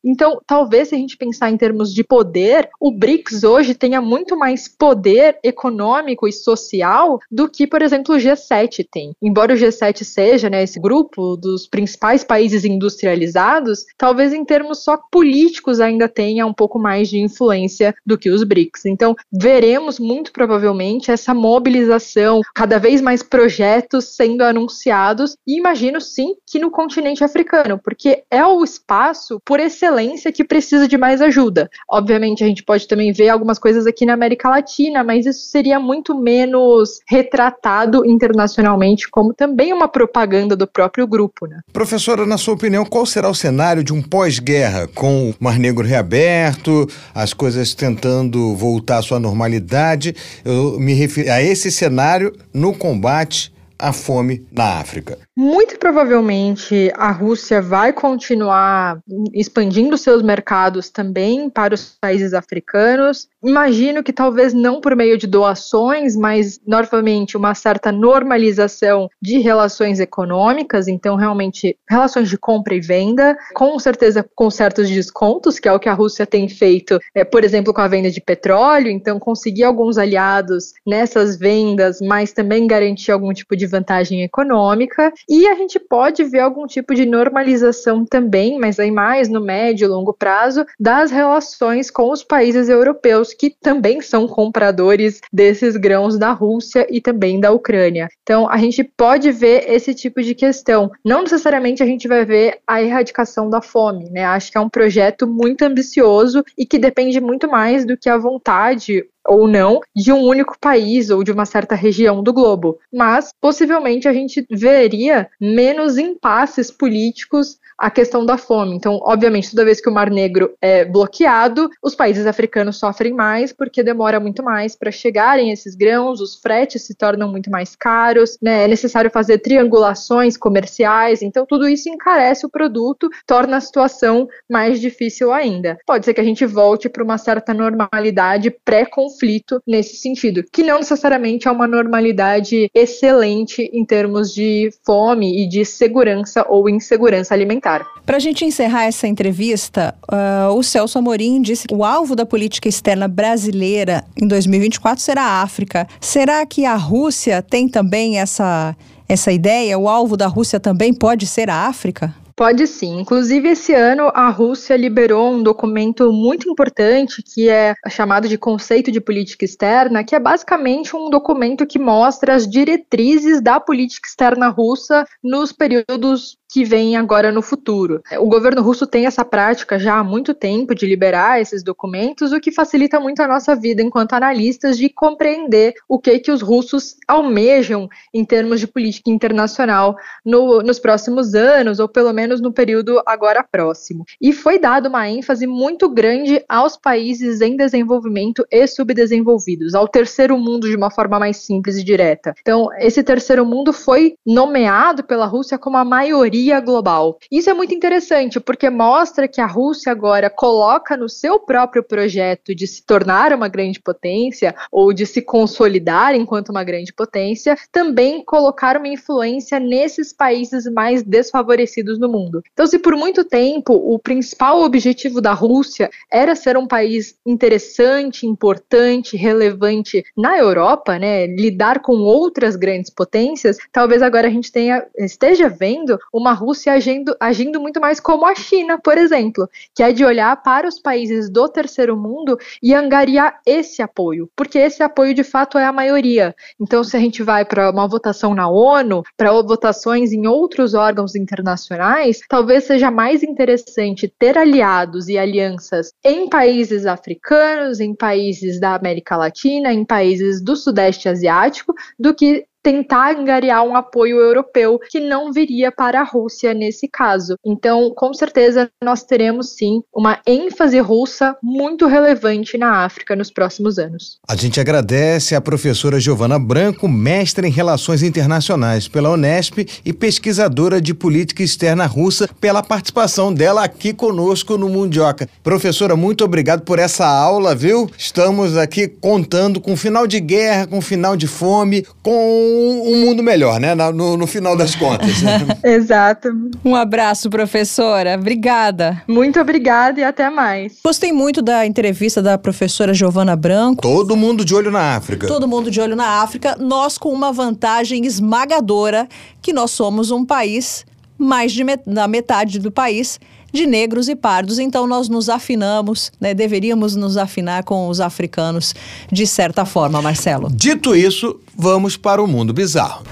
Então, talvez se a gente pensar em termos de poder, o BRICS hoje tenha muito mais poder econômico e social do que, por exemplo, o G7 tem. Embora o G7 seja né, esse grupo dos principais países industrializados, talvez em termos só políticos ainda tenha um pouco mais de influência do que os BRICS. Então, veremos muito provavelmente essa mobilização, cada vez mais projetos sendo anunciados, e imagino sim que no continente africano, porque é o espaço por excelência que precisa de mais ajuda. Obviamente, a gente pode também ver algumas coisas aqui na América Latina, mas isso seria muito menos retratado internacionalmente como também uma propaganda do próprio grupo, né? Professora, na sua opinião, qual será o cenário de um pós-guerra, com o Mar Negro reaberto, as coisas tentando voltar à sua normalidade. Eu me refiro a esse cenário no combate à fome na África. Muito provavelmente a Rússia vai continuar expandindo seus mercados também para os países africanos. Imagino que talvez não por meio de doações, mas novamente uma certa normalização de relações econômicas, então realmente relações de compra e venda, com certeza com certos descontos, que é o que a Rússia tem feito, é, por exemplo, com a venda de petróleo, então conseguir alguns aliados nessas vendas, mas também garantir algum tipo de vantagem econômica. E a gente pode ver algum tipo de normalização também, mas aí mais no médio e longo prazo, das relações com os países europeus, que também são compradores desses grãos da Rússia e também da Ucrânia. Então, a gente pode ver esse tipo de questão. Não necessariamente a gente vai ver a erradicação da fome, né? Acho que é um projeto muito ambicioso e que depende muito mais do que a vontade ou não de um único país ou de uma certa região do globo, mas possivelmente a gente veria menos impasses políticos a questão da fome. Então, obviamente, toda vez que o Mar Negro é bloqueado, os países africanos sofrem mais porque demora muito mais para chegarem esses grãos, os fretes se tornam muito mais caros, né? É necessário fazer triangulações comerciais, então tudo isso encarece o produto, torna a situação mais difícil ainda. Pode ser que a gente volte para uma certa normalidade pré-conflito nesse sentido, que não necessariamente é uma normalidade excelente em termos de fome e de segurança ou insegurança alimentar. Para a gente encerrar essa entrevista, uh, o Celso Amorim disse que o alvo da política externa brasileira em 2024 será a África. Será que a Rússia tem também essa, essa ideia? O alvo da Rússia também pode ser a África? Pode sim. Inclusive, esse ano a Rússia liberou um documento muito importante que é chamado de Conceito de Política Externa, que é basicamente um documento que mostra as diretrizes da política externa russa nos períodos que vem agora no futuro. O governo russo tem essa prática já há muito tempo de liberar esses documentos, o que facilita muito a nossa vida enquanto analistas de compreender o que que os russos almejam em termos de política internacional no, nos próximos anos, ou pelo menos no período agora próximo. E foi dado uma ênfase muito grande aos países em desenvolvimento e subdesenvolvidos, ao terceiro mundo de uma forma mais simples e direta. Então, esse terceiro mundo foi nomeado pela Rússia como a maioria global. Isso é muito interessante porque mostra que a Rússia agora coloca no seu próprio projeto de se tornar uma grande potência ou de se consolidar enquanto uma grande potência, também colocar uma influência nesses países mais desfavorecidos no mundo. Então, se por muito tempo o principal objetivo da Rússia era ser um país interessante, importante, relevante na Europa, né, lidar com outras grandes potências, talvez agora a gente tenha esteja vendo uma uma Rússia agindo, agindo muito mais como a China, por exemplo, que é de olhar para os países do terceiro mundo e angariar esse apoio, porque esse apoio de fato é a maioria. Então, se a gente vai para uma votação na ONU, para votações em outros órgãos internacionais, talvez seja mais interessante ter aliados e alianças em países africanos, em países da América Latina, em países do Sudeste Asiático, do que tentar angariar um apoio europeu que não viria para a Rússia nesse caso. Então, com certeza, nós teremos sim uma ênfase russa muito relevante na África nos próximos anos. A gente agradece à professora Giovana Branco, mestre em Relações Internacionais pela Unesp e pesquisadora de política externa russa, pela participação dela aqui conosco no Mundioca. Professora, muito obrigado por essa aula, viu? Estamos aqui contando com final de guerra, com final de fome, com um, mundo melhor, né? No, no final das contas. Né? Exato. Um abraço, professora. Obrigada. Muito obrigada e até mais. Gostei muito da entrevista da professora Giovana Branco. Todo mundo de olho na África. Todo mundo de olho na África. Nós com uma vantagem esmagadora que nós somos um país mais de met da metade do país de negros e pardos. Então nós nos afinamos, né? Deveríamos nos afinar com os africanos de certa forma, Marcelo. Dito isso, vamos para o mundo bizarro.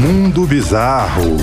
Mundo bizarro.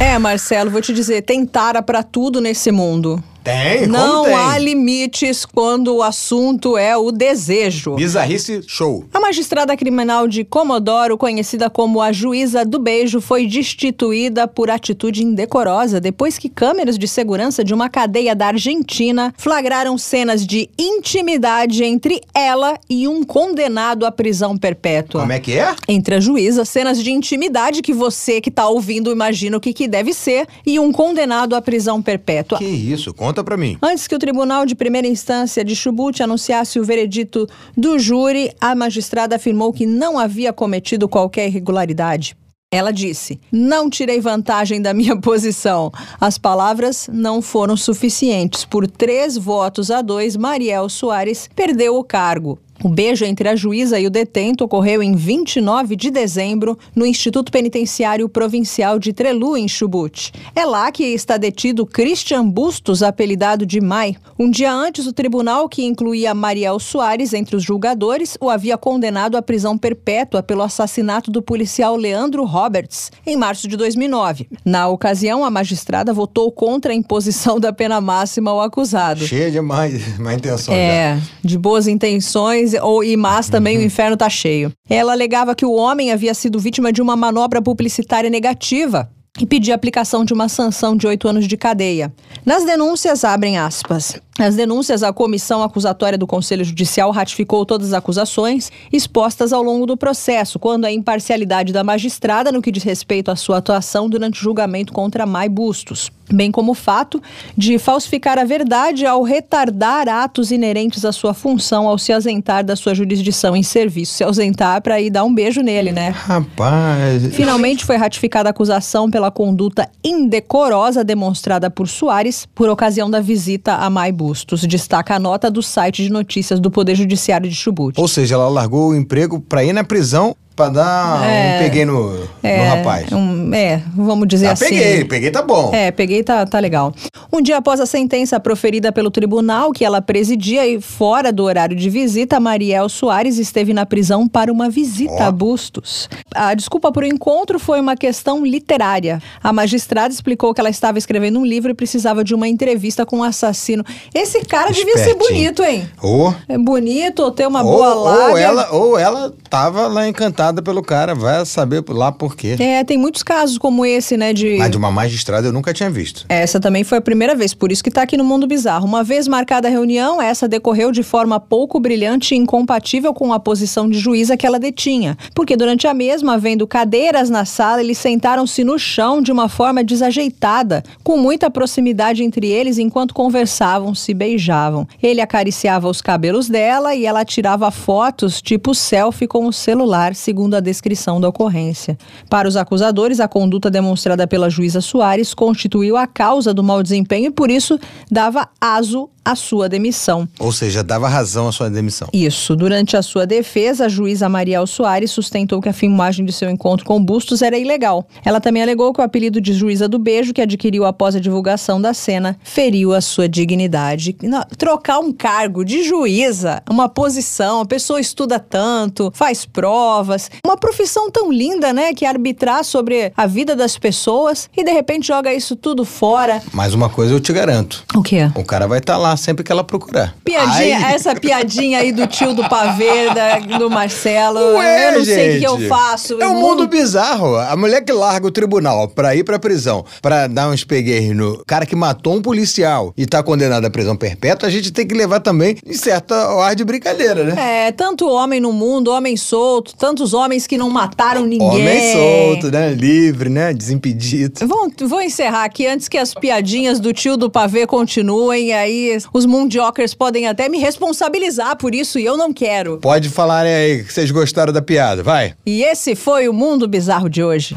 É, Marcelo, vou te dizer, tem tara para tudo nesse mundo. Tem, Não tem? há limites quando o assunto é o desejo. Bizarrice show. A magistrada criminal de Comodoro, conhecida como a juíza do beijo, foi destituída por atitude indecorosa depois que câmeras de segurança de uma cadeia da Argentina flagraram cenas de intimidade entre ela e um condenado à prisão perpétua. Como é que é? Entre a juíza, cenas de intimidade que você que está ouvindo imagina o que, que deve ser e um condenado à prisão perpétua. Que isso? Conta Conta para mim. Antes que o Tribunal de Primeira Instância de Chubut anunciasse o veredito do júri, a magistrada afirmou que não havia cometido qualquer irregularidade. Ela disse: Não tirei vantagem da minha posição. As palavras não foram suficientes. Por três votos a dois, Mariel Soares perdeu o cargo. O beijo entre a juíza e o detento ocorreu em 29 de dezembro no Instituto Penitenciário Provincial de Trelu, em Chubut. É lá que está detido Christian Bustos, apelidado de Mai. Um dia antes, o tribunal, que incluía Mariel Soares entre os julgadores, o havia condenado à prisão perpétua pelo assassinato do policial Leandro Roberts, em março de 2009. Na ocasião, a magistrada votou contra a imposição da pena máxima ao acusado. Cheia de má, má intenção. É, já. de boas intenções ou e mas também uhum. o inferno tá cheio. Ela alegava que o homem havia sido vítima de uma manobra publicitária negativa e pedia a aplicação de uma sanção de oito anos de cadeia. Nas denúncias, abrem aspas. As denúncias, a comissão acusatória do Conselho Judicial ratificou todas as acusações expostas ao longo do processo, quando a imparcialidade da magistrada no que diz respeito à sua atuação durante o julgamento contra Mai Bustos, bem como o fato de falsificar a verdade ao retardar atos inerentes à sua função ao se ausentar da sua jurisdição em serviço. Se ausentar para ir dar um beijo nele, né? Rapaz. Finalmente foi ratificada a acusação pela conduta indecorosa demonstrada por Soares por ocasião da visita a Mai. Bustos, destaca a nota do site de notícias do Poder Judiciário de Chubut. Ou seja, ela largou o emprego para ir na prisão pra dar É. um peguei no, no rapaz. um- é, vamos dizer Ah, assim. peguei, peguei tá bom. É, peguei, tá, tá legal. Um dia após a sentença proferida pelo tribunal que ela presidia e fora do horário de visita, Mariel Soares esteve na prisão para uma visita Ó. a Bustos. A desculpa por encontro foi uma questão literária. A magistrada explicou que ela estava escrevendo um livro e precisava de uma entrevista com um assassino. Esse cara devia ser Espertinho. bonito, hein? Ou, É bonito, ou ter uma ou, boa ou lábia. ela, ou ela tava lá encantada pelo cara, vai saber lá por quê. É, tem muitos casos como esse, né, de... Mas de uma magistrada eu nunca tinha visto. Essa também foi a primeira vez, por isso que está aqui no Mundo Bizarro. Uma vez marcada a reunião, essa decorreu de forma pouco brilhante e incompatível com a posição de juíza que ela detinha. Porque durante a mesma, havendo cadeiras na sala, eles sentaram-se no chão de uma forma desajeitada, com muita proximidade entre eles enquanto conversavam, se beijavam. Ele acariciava os cabelos dela e ela tirava fotos tipo selfie com o celular, segundo a descrição da ocorrência. Para os acusadores, a conduta demonstrada pela juíza Soares constituiu a causa do mau desempenho e, por isso, dava aso à sua demissão. Ou seja, dava razão à sua demissão. Isso. Durante a sua defesa, a juíza Mariel Soares sustentou que a filmagem de seu encontro com Bustos era ilegal. Ela também alegou que o apelido de juíza do beijo, que adquiriu após a divulgação da cena, feriu a sua dignidade. Trocar um cargo de juíza, uma posição, a pessoa estuda tanto, faz provas, uma profissão tão linda, né, que é arbitrar sobre a vida das pessoas e de repente joga isso tudo fora. Mas uma coisa eu te garanto. O quê? O cara vai estar lá sempre que ela procurar. Piadinha, Ai, essa piadinha aí do tio do pavê, da- do Marcelo. Ué, eu não sei o que eu gente. faço. É um mundo bizarro. A mulher que larga o tribunal pra ir pra prisão, pra dar uns pegueiros no cara que matou um policial e tá condenado à prisão perpétua, a gente tem que levar também em certa ar de brincadeira, né? É, tanto homem no mundo, homem solto, tantos homens que não mataram ninguém. Homem solto, né? Livre, né? Desimpedido. Vou, vou encerrar aqui antes que as piadinhas do tio do pavê continuem. Aí os mundiocers podem até me responsabilizar por isso e eu não quero. Pode falar aí que vocês gostaram da piada, vai. E esse foi o Mundo Bizarro de hoje.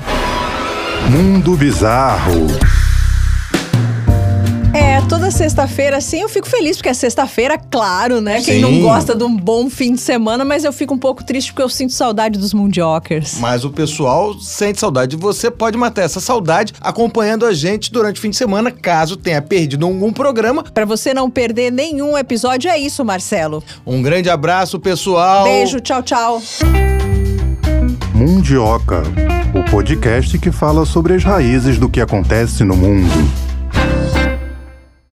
Mundo Bizarro. É, toda sexta-feira, sim, eu fico feliz, porque é sexta-feira, claro, né? Quem Sim. não gosta de um bom fim de semana, mas eu fico um pouco triste porque eu sinto saudade dos mundiocers. Mas o pessoal sente saudade de você, pode matar essa saudade acompanhando a gente durante o fim de semana, caso tenha perdido algum programa. Pra você não perder nenhum episódio, é isso, Marcelo. Um grande abraço, pessoal. Beijo, tchau, tchau. Mundioca, o podcast que fala sobre as raízes do que acontece no mundo.